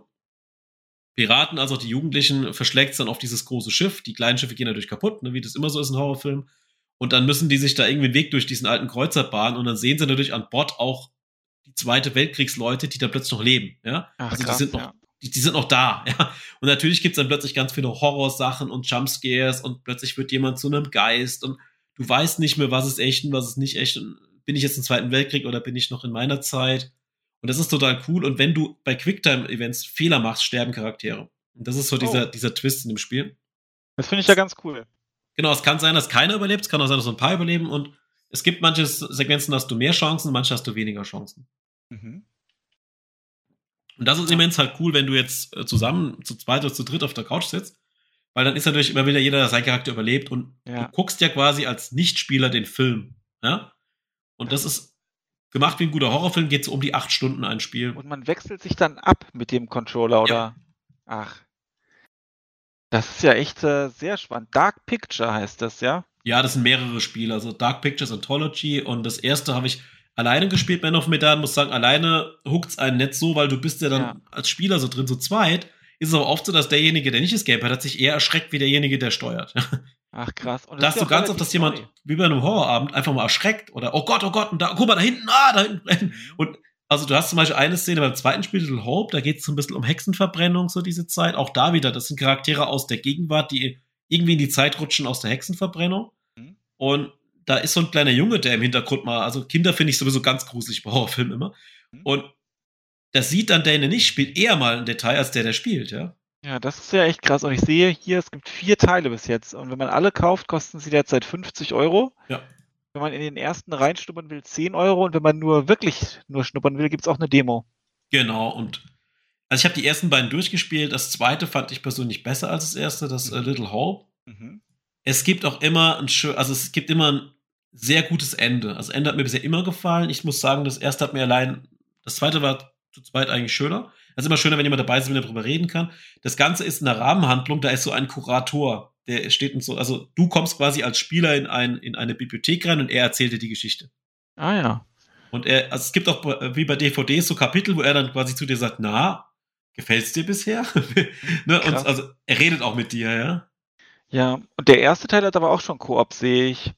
Speaker 1: Piraten als auch die Jugendlichen verschlägt dann auf dieses große Schiff. Die kleinen Schiffe gehen natürlich kaputt, ne, wie das immer so ist in Horrorfilmen. Und dann müssen die sich da irgendwie einen Weg durch diesen alten Kreuzer bahnen und dann sehen sie natürlich an Bord auch die Zweite Weltkriegsleute, die da plötzlich noch leben. Ja? Ach, also krass, die sind noch, ja. die, die, sind noch da. Ja? Und natürlich gibt's dann plötzlich ganz viele Horrorsachen und Jumpscares und plötzlich wird jemand zu einem Geist und du weißt nicht mehr, was ist echt und was ist nicht echt. Und bin ich jetzt im Zweiten Weltkrieg oder bin ich noch in meiner Zeit? Und das ist total cool. Und wenn du bei Quicktime-Events Fehler machst, sterben Charaktere. Und das ist so oh. dieser, dieser Twist in dem Spiel.
Speaker 2: Das finde ich ja ganz cool.
Speaker 1: Genau, es kann sein, dass keiner überlebt, es kann auch sein, dass so ein paar überleben und es gibt manche Sequenzen, hast du mehr Chancen, manche hast du weniger Chancen. Mhm. Und das ist immens halt cool, wenn du jetzt äh, zusammen zu zweit oder zu dritt auf der Couch sitzt, weil dann ist natürlich immer wieder jeder, der sein Charakter überlebt und ja. du guckst ja quasi als Nichtspieler den Film. Ja? Und das ist gemacht wie ein guter Horrorfilm, geht es um die acht Stunden ein Spiel.
Speaker 2: Und man wechselt sich dann ab mit dem Controller, oder? Ja. Ach. Das ist ja echt äh, sehr spannend. Dark Picture heißt das, ja?
Speaker 1: Ja, das sind mehrere Spiele. Also Dark Pictures Anthology und das erste habe ich alleine gespielt, Man of Medan. Muss sagen, alleine huckt's einen nicht so, weil du bist ja dann ja. als Spieler so drin, so zweit. Ist es aber oft so, dass derjenige, der nicht das Game hat, hat sich eher erschreckt wie derjenige, der steuert.
Speaker 2: Ach krass.
Speaker 1: Und da hast du ganz oft, dass jemand wie bei einem Horrorabend einfach mal erschreckt oder oh Gott, oh Gott, und da, guck mal, da hinten, ah, da hinten. Mhm. Und also du hast zum Beispiel eine Szene beim zweiten Spiel, Little Hope, da geht es so ein bisschen um Hexenverbrennung, so diese Zeit. Auch da wieder, das sind Charaktere aus der Gegenwart, die irgendwie in die Zeit rutschen aus der Hexenverbrennung. Mhm. Und da ist so ein kleiner Junge, der im Hintergrund mal, also Kinder finde ich sowieso ganz gruselig bei Horrorfilmen immer. Mhm. Und das sieht dann der, der nicht spielt, eher mal ein Detail als der, der spielt, ja.
Speaker 2: Ja, das ist ja echt krass. Und ich sehe hier, es gibt vier Teile bis jetzt. Und wenn man alle kauft, kosten sie derzeit 50 Euro. Ja wenn man in den ersten reinschnuppern will, 10 Euro und wenn man nur wirklich nur schnuppern will, gibt es auch eine Demo.
Speaker 1: Genau, und also ich habe die ersten beiden durchgespielt. Das zweite fand ich persönlich besser als das erste, das äh, Little Hope. Mhm. Es gibt auch immer ein schön, also es gibt immer ein sehr gutes Ende. Also Ende hat mir bisher immer gefallen. Ich muss sagen, das erste hat mir allein, das zweite war zu zweit eigentlich schöner. Es ist immer schöner, wenn jemand dabei ist, wenn er darüber reden kann. Das Ganze ist eine Rahmenhandlung, da ist so ein Kurator der steht und so, also du kommst quasi als Spieler in, ein, in eine Bibliothek rein und er erzählt dir die Geschichte.
Speaker 2: Ah ja.
Speaker 1: Und er, also es gibt auch wie bei DVDs so Kapitel, wo er dann quasi zu dir sagt, na, gefällt's dir bisher? ne? Und also er redet auch mit dir, ja.
Speaker 2: Ja, und der erste Teil hat aber auch schon Koop, sehe ich.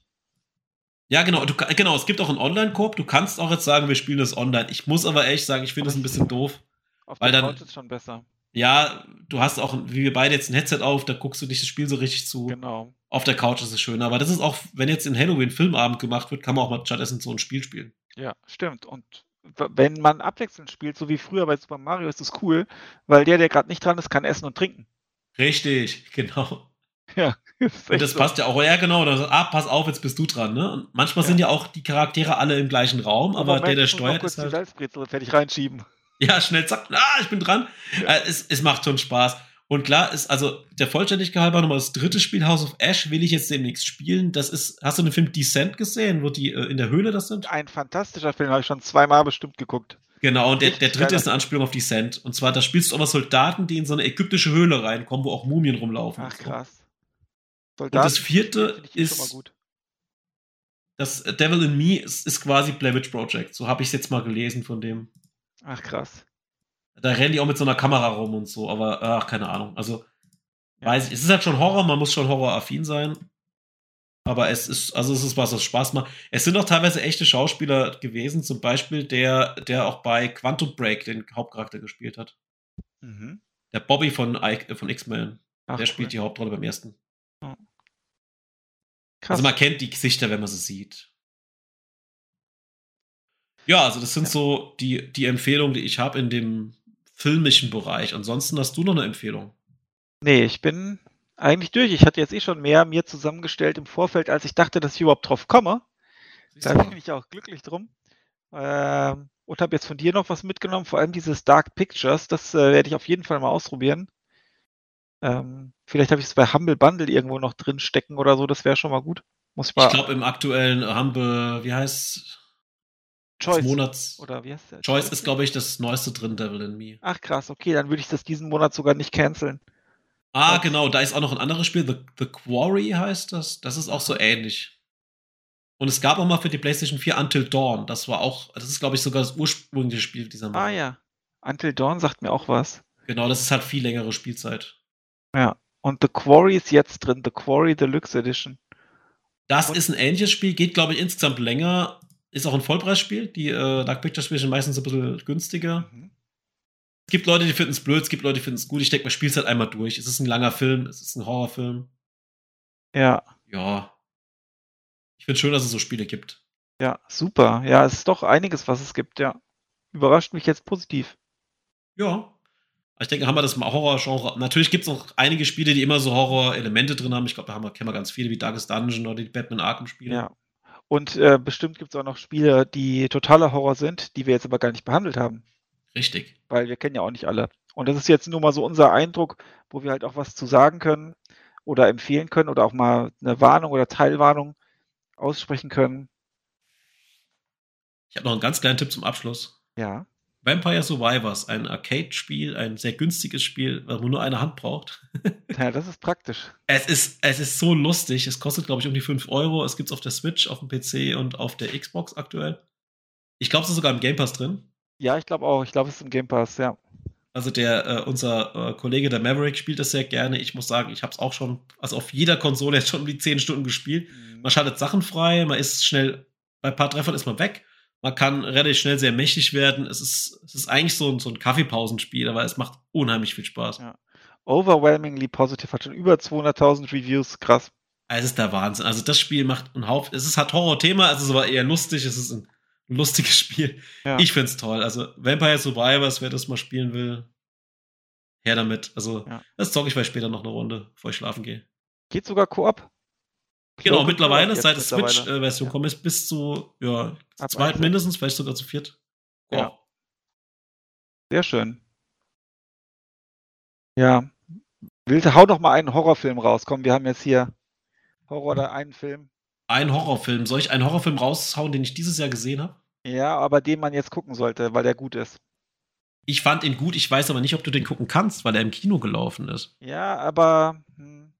Speaker 1: Ja, genau, du, genau, es gibt auch einen Online-Koop. Du kannst auch jetzt sagen, wir spielen das online. Ich muss aber echt sagen, ich finde das ein bisschen doof.
Speaker 2: Auf weil der Couch ist schon besser
Speaker 1: ja, du hast auch, wie wir beide jetzt ein Headset auf, da guckst du nicht das Spiel so richtig zu.
Speaker 2: Genau.
Speaker 1: Auf der Couch ist es schön. Aber das ist auch, wenn jetzt in Halloween Filmabend gemacht wird, kann man auch mal stattdessen so ein Spiel spielen.
Speaker 2: Ja, stimmt. Und wenn man abwechselnd spielt, so wie früher bei Super Mario, ist das cool, weil der, der gerade nicht dran ist, kann essen und trinken.
Speaker 1: Richtig, genau.
Speaker 2: Ja.
Speaker 1: Und das so. passt ja auch, ja genau, da, ah, pass auf, jetzt bist du dran, ne? Und manchmal ja. sind ja auch die Charaktere alle im gleichen Raum, aber, aber der, der steuert, ist
Speaker 2: halt... Die Salzbrezel fertig reinschieben.
Speaker 1: Ja, schnell, zack, ah, ich bin dran. Ja. Äh, es, es macht schon Spaß. Und klar ist, also der Vollständigkeit halber nochmal das dritte Spiel, House of Ash, will ich jetzt demnächst spielen. Das ist, hast du den Film Descent gesehen, wo die äh, in der Höhle das sind?
Speaker 2: Ein fantastischer Film, habe ich schon zweimal bestimmt geguckt.
Speaker 1: Genau, und der, der dritte ist eine Anspielung auf Descent. Und zwar, da spielst du aber Soldaten, die in so eine ägyptische Höhle reinkommen, wo auch Mumien rumlaufen.
Speaker 2: Ach, krass.
Speaker 1: Soldaten, und das vierte ist. Das Devil in Me ist, ist quasi Blair Witch Project. So habe ich es jetzt mal gelesen von dem.
Speaker 2: Ach, krass.
Speaker 1: Da rennen die auch mit so einer Kamera rum und so, aber ach, keine Ahnung. Also, weiß ich, es ist halt schon Horror, man muss schon horroraffin sein. Aber es ist, also es ist was, was Spaß macht. Es sind auch teilweise echte Schauspieler gewesen, zum Beispiel der, der auch bei Quantum Break den Hauptcharakter gespielt hat. Mhm. Der Bobby von, von X-Men. Der spielt cool. die Hauptrolle beim ersten. Oh. Also man kennt die Gesichter, wenn man sie sieht. Ja, also das sind ja. so die, die Empfehlungen, die ich habe in dem filmischen Bereich. Ansonsten hast du noch eine Empfehlung?
Speaker 2: Nee, ich bin eigentlich durch. Ich hatte jetzt eh schon mehr mir zusammengestellt im Vorfeld, als ich dachte, dass ich überhaupt drauf komme. Da bin ich auch glücklich drum. Ähm, und habe jetzt von dir noch was mitgenommen, vor allem dieses Dark Pictures. Das äh, werde ich auf jeden Fall mal ausprobieren. Ähm, vielleicht habe ich es bei Humble Bundle irgendwo noch drin stecken oder so. Das wäre schon mal gut.
Speaker 1: Muss ich mal. Ich glaube, im aktuellen Humble, wie heißt
Speaker 2: Choice.
Speaker 1: Monats.
Speaker 2: Oder wie heißt
Speaker 1: der? Choice ist, glaube ich, das neueste drin, Devil in Me.
Speaker 2: Ach krass, okay, dann würde ich das diesen Monat sogar nicht canceln.
Speaker 1: Ah, Was? genau, da ist auch noch ein anderes Spiel, The, The Quarry heißt das. Das ist auch so ähnlich. Und es gab auch mal für die PlayStation 4 Until Dawn. Das war auch, das ist, glaube ich, sogar das ursprüngliche Spiel dieser
Speaker 2: Mal. Ah ja. Until Dawn sagt mir auch was.
Speaker 1: Genau, das ist halt viel längere Spielzeit.
Speaker 2: Ja. Und The Quarry ist jetzt drin, The Quarry Deluxe Edition.
Speaker 1: Das Und ist ein ähnliches Spiel, geht, glaube ich, insgesamt länger, ist auch ein Vollpreisspiel. Die äh, Dark Picture Spiele sind meistens ein bisschen günstiger. Mhm. Es gibt Leute, die finden es blöd, es gibt Leute, die finden es gut. Ich denke, man spielt es halt einmal durch. Es ist ein langer Film, es ist ein Horrorfilm.
Speaker 2: Ja.
Speaker 1: Ja. Ich finde es schön, dass es so Spiele gibt.
Speaker 2: Ja, super. Ja, es ist doch einiges, was es gibt, ja. Überrascht mich jetzt positiv.
Speaker 1: Ja. Ich denke, haben wir das mal Horror-Genre. Natürlich gibt es auch einige Spiele, die immer so Horror-Elemente drin haben. Ich glaube, da haben wir, kennen wir ganz viele, wie Darkest Dungeon oder die Batman Arkham-Spiele.
Speaker 2: Ja. Und äh, bestimmt gibt es auch noch Spiele, die totaler Horror sind, die wir jetzt aber gar nicht behandelt haben.
Speaker 1: Richtig.
Speaker 2: Weil wir kennen ja auch nicht alle. Und das ist jetzt nur mal so unser Eindruck, wo wir halt auch was zu sagen können oder empfehlen können oder auch mal eine Warnung oder Teilwarnung aussprechen können.
Speaker 1: Ich habe noch einen ganz kleinen Tipp zum Abschluss.
Speaker 2: Ja.
Speaker 1: Vampire Survivors, ein Arcade-Spiel, ein sehr günstiges Spiel, wo man nur eine Hand braucht.
Speaker 2: ja, das ist praktisch.
Speaker 1: Es ist, es ist so lustig. Es kostet, glaube ich, um die 5 Euro. Es gibt es auf der Switch, auf dem PC und auf der Xbox aktuell. Ich glaube, es ist sogar im Game Pass drin.
Speaker 2: Ja, ich glaube auch. Ich glaube, es ist im Game Pass, ja.
Speaker 1: Also der, äh, unser äh, Kollege, der Maverick, spielt das sehr gerne. Ich muss sagen, ich habe es auch schon, also auf jeder Konsole jetzt schon um die 10 Stunden gespielt. Man schaltet Sachen frei, man ist schnell, bei ein paar Treffern ist man weg man kann relativ schnell sehr mächtig werden. Es ist, es ist eigentlich so ein, so ein Kaffeepausenspiel, aber es macht unheimlich viel Spaß. Ja.
Speaker 2: Overwhelmingly positive, hat schon über 200.000 Reviews, krass.
Speaker 1: Es ist der Wahnsinn. Also das Spiel macht ein Haupt, es ist hat Horror-Thema, es ist aber eher lustig, es ist ein lustiges Spiel. Ja. Ich find's toll. Also Vampire Survivors, wer das mal spielen will, her damit. Also ja. das zocke ich vielleicht später noch eine Runde, bevor ich schlafen gehe.
Speaker 2: Geht sogar Koop?
Speaker 1: Genau, mittlerweile, seit der Switch-Version ja. kommt, ist bis zu, ja, zu zweit mindestens, vielleicht sogar zu viert.
Speaker 2: Oh. Ja. Sehr schön. Ja. Willst, hau doch mal einen Horrorfilm raus. Komm, wir haben jetzt hier Horror oder einen Film.
Speaker 1: Ein Horrorfilm. Soll ich einen Horrorfilm raushauen, den ich dieses Jahr gesehen habe?
Speaker 2: Ja, aber den man jetzt gucken sollte, weil der gut ist.
Speaker 1: Ich fand ihn gut, ich weiß aber nicht, ob du den gucken kannst, weil er im Kino gelaufen ist.
Speaker 2: Ja, aber. Hm,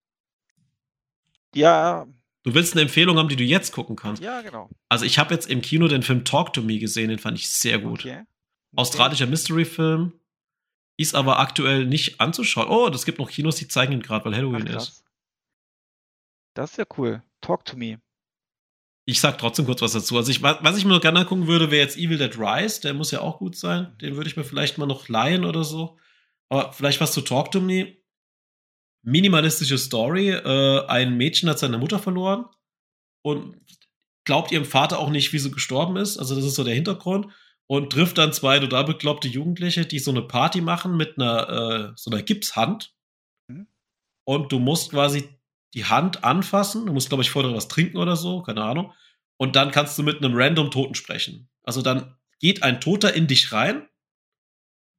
Speaker 2: ja,
Speaker 1: Du willst eine Empfehlung haben, die du jetzt gucken kannst.
Speaker 2: Ja, genau.
Speaker 1: Also ich habe jetzt im Kino den Film Talk to Me gesehen, den fand ich sehr gut. Okay. Okay. Australischer Mystery-Film. Ist aber aktuell nicht anzuschauen. Oh, das gibt noch Kinos, die zeigen ihn gerade, weil Halloween Ach, ist.
Speaker 2: Das ist ja cool. Talk to Me.
Speaker 1: Ich sag trotzdem kurz was dazu. Also ich, was ich mir noch gerne gucken würde, wäre jetzt Evil Dead Rise. Der muss ja auch gut sein. Den würde ich mir vielleicht mal noch leihen oder so. Aber vielleicht was zu Talk to Me minimalistische Story. Äh, ein Mädchen hat seine Mutter verloren und glaubt ihrem Vater auch nicht, wie sie gestorben ist. Also das ist so der Hintergrund. Und trifft dann zwei total bekloppte Jugendliche, die so eine Party machen mit einer, äh, so einer Gipshand. Mhm. Und du musst quasi die Hand anfassen. Du musst, glaube ich, vorher was trinken oder so, keine Ahnung. Und dann kannst du mit einem random Toten sprechen. Also dann geht ein Toter in dich rein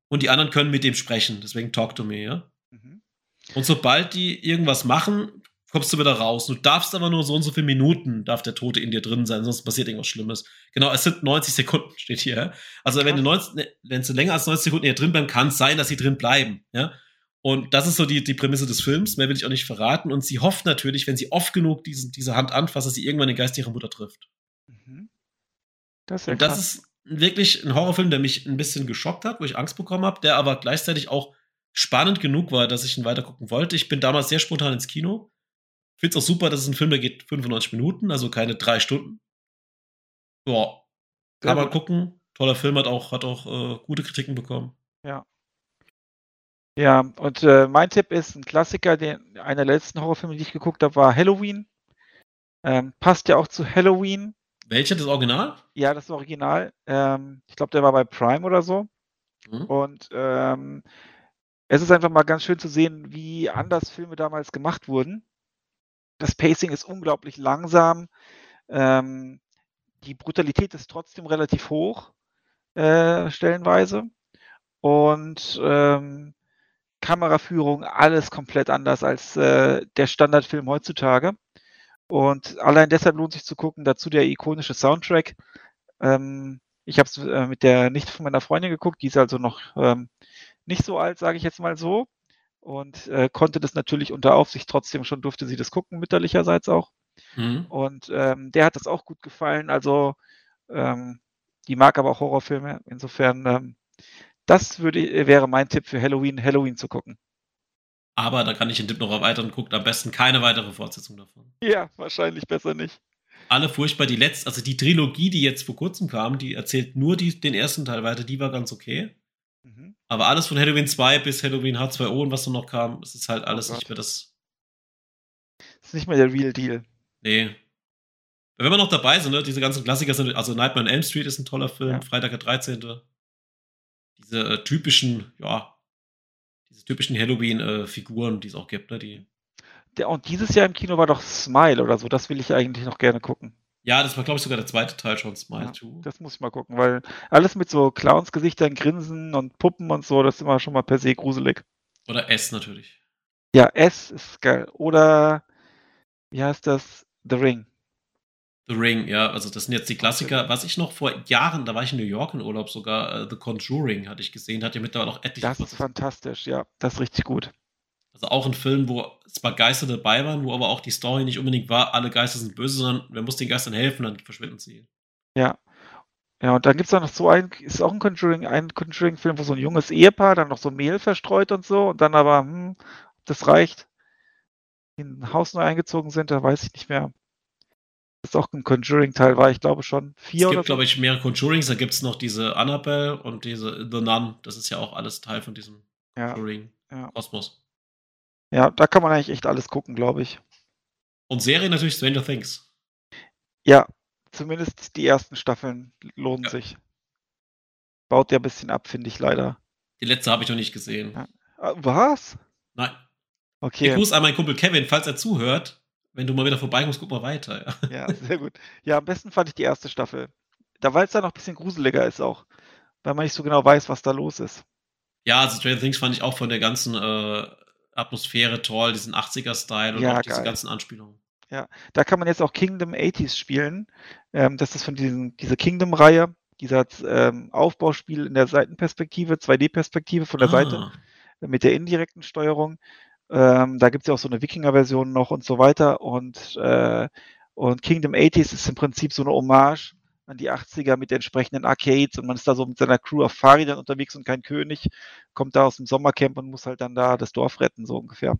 Speaker 1: und die anderen können mit dem sprechen. Deswegen talk to me, ja. Und sobald die irgendwas machen, kommst du wieder raus. Du darfst aber nur so und so viele Minuten, darf der Tote in dir drin sein, sonst passiert irgendwas Schlimmes. Genau, es sind 90 Sekunden, steht hier. Also wenn du, 90, ne, wenn du länger als 90 Sekunden hier drin bleiben kann es sein, dass sie drin bleiben. Ja? Und das ist so die, die Prämisse des Films, mehr will ich auch nicht verraten. Und sie hofft natürlich, wenn sie oft genug diesen, diese Hand anfasst, dass sie irgendwann den Geist ihrer Mutter trifft. Mhm. Das ist ja Und das ist wirklich ein Horrorfilm, der mich ein bisschen geschockt hat, wo ich Angst bekommen habe, der aber gleichzeitig auch spannend genug war, dass ich ihn weitergucken wollte. Ich bin damals sehr spontan ins Kino. Finde es auch super, dass es ein Film, der geht 95 Minuten, also keine drei Stunden. Ja, kann man gucken. Toller Film, hat auch, hat auch äh, gute Kritiken bekommen.
Speaker 2: Ja. Ja, und äh, mein Tipp ist ein Klassiker, den einer der letzten Horrorfilme, die ich geguckt habe, war Halloween. Ähm, passt ja auch zu Halloween.
Speaker 1: Welcher, das Original?
Speaker 2: Ja, das Original. Ähm, ich glaube, der war bei Prime oder so. Mhm. Und ähm, es ist einfach mal ganz schön zu sehen, wie anders Filme damals gemacht wurden. Das Pacing ist unglaublich langsam. Ähm, die Brutalität ist trotzdem relativ hoch, äh, stellenweise. Und ähm, Kameraführung, alles komplett anders als äh, der Standardfilm heutzutage. Und allein deshalb lohnt sich zu gucken. Dazu der ikonische Soundtrack. Ähm, ich habe es äh, mit der Nichte von meiner Freundin geguckt. Die ist also noch ähm, nicht so alt, sage ich jetzt mal so. Und äh, konnte das natürlich unter Aufsicht trotzdem schon, durfte sie das gucken, mütterlicherseits auch. Mhm. Und ähm, der hat das auch gut gefallen. Also ähm, die mag aber auch Horrorfilme. Insofern, ähm, das würde, wäre mein Tipp für Halloween, Halloween zu gucken.
Speaker 1: Aber da kann ich den Tipp noch erweitern, guckt am besten keine weitere Fortsetzung davon.
Speaker 2: Ja, wahrscheinlich besser nicht.
Speaker 1: Alle furchtbar, die letzte, also die Trilogie, die jetzt vor kurzem kam, die erzählt nur die, den ersten Teil weiter, die war ganz okay. Aber alles von Halloween 2 bis Halloween H2O und was noch kam, es ist halt alles oh nicht mehr das.
Speaker 2: Das ist nicht mehr der Real Deal.
Speaker 1: Nee. Wenn wir noch dabei sind, ne, diese ganzen Klassiker sind, also Nightmare on Elm Street ist ein toller Film, ja. Freitag der 13. Diese äh, typischen, ja, diese typischen Halloween-Figuren, äh, die es auch gibt, ne? Die
Speaker 2: der, und dieses Jahr im Kino war doch Smile oder so, das will ich eigentlich noch gerne gucken.
Speaker 1: Ja, das war, glaube ich, sogar der zweite Teil schon, Smile ja,
Speaker 2: 2. Das muss ich mal gucken, weil alles mit so Clowns-Gesichtern, Grinsen und Puppen und so, das ist immer schon mal per se gruselig.
Speaker 1: Oder S natürlich.
Speaker 2: Ja, S ist geil. Oder, wie heißt das? The Ring.
Speaker 1: The Ring, ja, also das sind jetzt die Klassiker. Was ich noch vor Jahren, da war ich in New York in Urlaub sogar, uh, The Conjuring hatte ich gesehen, hat ja mittlerweile auch etliche.
Speaker 2: Das ist fantastisch, ja, das ist richtig gut.
Speaker 1: Also auch ein Film, wo zwar Geister dabei waren, wo aber auch die Story nicht unbedingt war, alle Geister sind böse, sondern wer muss den Geistern helfen, dann verschwinden sie.
Speaker 2: Ja. Ja, und dann gibt es noch so ein, ist auch ein Conjuring, ein Conjuring-Film, wo so ein junges Ehepaar dann noch so Mehl verstreut und so und dann aber, hm, das reicht, in ein Haus neu eingezogen sind, da weiß ich nicht mehr ist auch ein Conjuring-Teil war, ich glaube schon
Speaker 1: vier Es gibt, glaube ich, mehrere Conjurings. Da gibt es noch diese Annabelle und diese The Nun. Das ist ja auch alles Teil von diesem
Speaker 2: ja. Conjuring-Kosmos.
Speaker 1: Ja.
Speaker 2: Ja, da kann man eigentlich echt alles gucken, glaube ich.
Speaker 1: Und Serie natürlich Stranger Things.
Speaker 2: Ja, zumindest die ersten Staffeln lohnen ja. sich. Baut ja ein bisschen ab, finde ich leider.
Speaker 1: Die letzte habe ich noch nicht gesehen. Ja.
Speaker 2: Ah, was?
Speaker 1: Nein. Okay. Ich grüße an meinen Kumpel Kevin, falls er zuhört wenn du mal wieder vorbeikommst, guck mal weiter.
Speaker 2: Ja. ja, sehr gut. Ja, am besten fand ich die erste Staffel. Da, weil es da noch ein bisschen gruseliger ist auch. Weil man nicht so genau weiß, was da los ist.
Speaker 1: Ja, also Stranger Things fand ich auch von der ganzen äh, Atmosphäre toll, diesen 80er-Style und
Speaker 2: ja,
Speaker 1: auch diese ganzen Anspielungen.
Speaker 2: Ja, da kann man jetzt auch Kingdom 80s spielen. Ähm, das ist von diesen, dieser Kingdom-Reihe, dieser ähm, Aufbauspiel in der Seitenperspektive, 2D-Perspektive von der ah. Seite mit der indirekten Steuerung. Ähm, da gibt es ja auch so eine Wikinger-Version noch und so weiter. Und, äh, und Kingdom 80s ist im Prinzip so eine Hommage an die 80er mit entsprechenden Arcades und man ist da so mit seiner Crew auf Fahrrädern unterwegs und kein König, kommt da aus dem Sommercamp und muss halt dann da das Dorf retten, so ungefähr.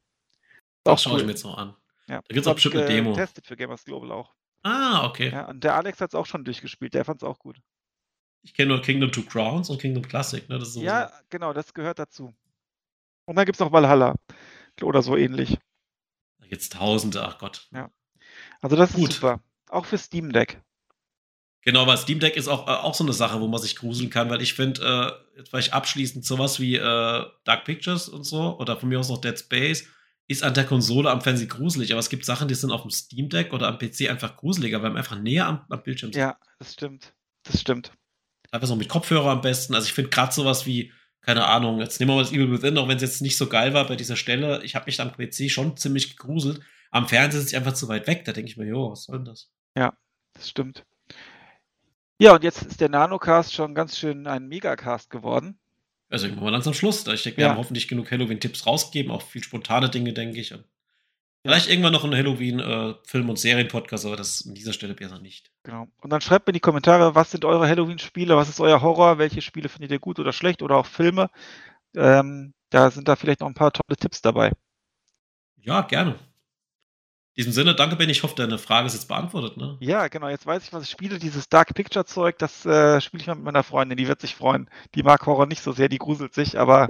Speaker 1: Das schaue cool. ich mir jetzt noch an.
Speaker 2: Ja.
Speaker 1: Da gibt es auch bestimmt eine Demo.
Speaker 2: getestet für Gamers Global auch.
Speaker 1: Ah, okay.
Speaker 2: Ja, und der Alex hat es auch schon durchgespielt, der fand es auch gut.
Speaker 1: Ich kenne nur Kingdom Two Crowns und Kingdom Classic. Ne?
Speaker 2: So ja, so. genau, das gehört dazu. Und dann gibt es noch Valhalla oder so ähnlich.
Speaker 1: Jetzt Tausende, ach Gott.
Speaker 2: Ja. Also das Gut. ist super. Auch für Steam Deck.
Speaker 1: Genau, weil Steam Deck ist auch, äh, auch so eine Sache, wo man sich gruseln kann, weil ich finde, äh, jetzt vielleicht abschließend sowas wie äh, Dark Pictures und so, oder von mir aus noch Dead Space, ist an der Konsole am Fernsehen gruselig, aber es gibt Sachen, die sind auf dem Steam Deck oder am PC einfach gruseliger, weil man einfach näher am, am Bildschirm
Speaker 2: sind. Ja, das stimmt. Das stimmt.
Speaker 1: Einfach so mit Kopfhörer am besten. Also ich finde gerade sowas wie keine Ahnung, jetzt nehmen wir mal das Evil Within, auch wenn es jetzt nicht so geil war bei dieser Stelle. Ich habe mich am PC schon ziemlich gegruselt. Am Fernseher ist es einfach zu weit weg. Da denke ich mir, jo, was soll denn das?
Speaker 2: Ja, das stimmt. Ja, und jetzt ist der Nanocast schon ganz schön ein Megacast geworden.
Speaker 1: Also irgendwann mal langsam Schluss. Ich denke, wir ja. haben hoffentlich genug Halloween-Tipps rausgegeben, auch viel spontane Dinge, denke ich. Und vielleicht irgendwann noch ein Halloween-Film- äh, und Serien-Podcast, aber das an dieser Stelle besser nicht.
Speaker 2: Genau. Und dann schreibt mir in die Kommentare, was sind eure Halloween-Spiele, was ist euer Horror, welche Spiele findet ihr gut oder schlecht oder auch Filme. Ähm, da sind da vielleicht noch ein paar tolle Tipps dabei.
Speaker 1: Ja, gerne. In diesem Sinne, danke Ben, ich hoffe, deine Frage ist jetzt beantwortet. Ne?
Speaker 2: Ja, genau, jetzt weiß ich, was ich spiele. Dieses Dark Picture Zeug, das äh, spiele ich mal mit meiner Freundin, die wird sich freuen. Die mag Horror nicht so sehr, die gruselt sich, aber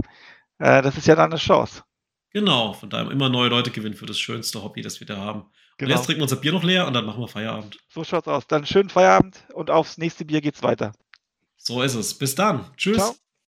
Speaker 2: äh, das ist ja dann eine Chance.
Speaker 1: Genau, von daher immer neue Leute gewinnen für das schönste Hobby, das wir da haben. Genau. Und jetzt trinken wir unser Bier noch leer und dann machen wir Feierabend.
Speaker 2: So schaut's aus. Dann schönen Feierabend und aufs nächste Bier geht's weiter.
Speaker 1: So ist es. Bis dann. Tschüss. Ciao.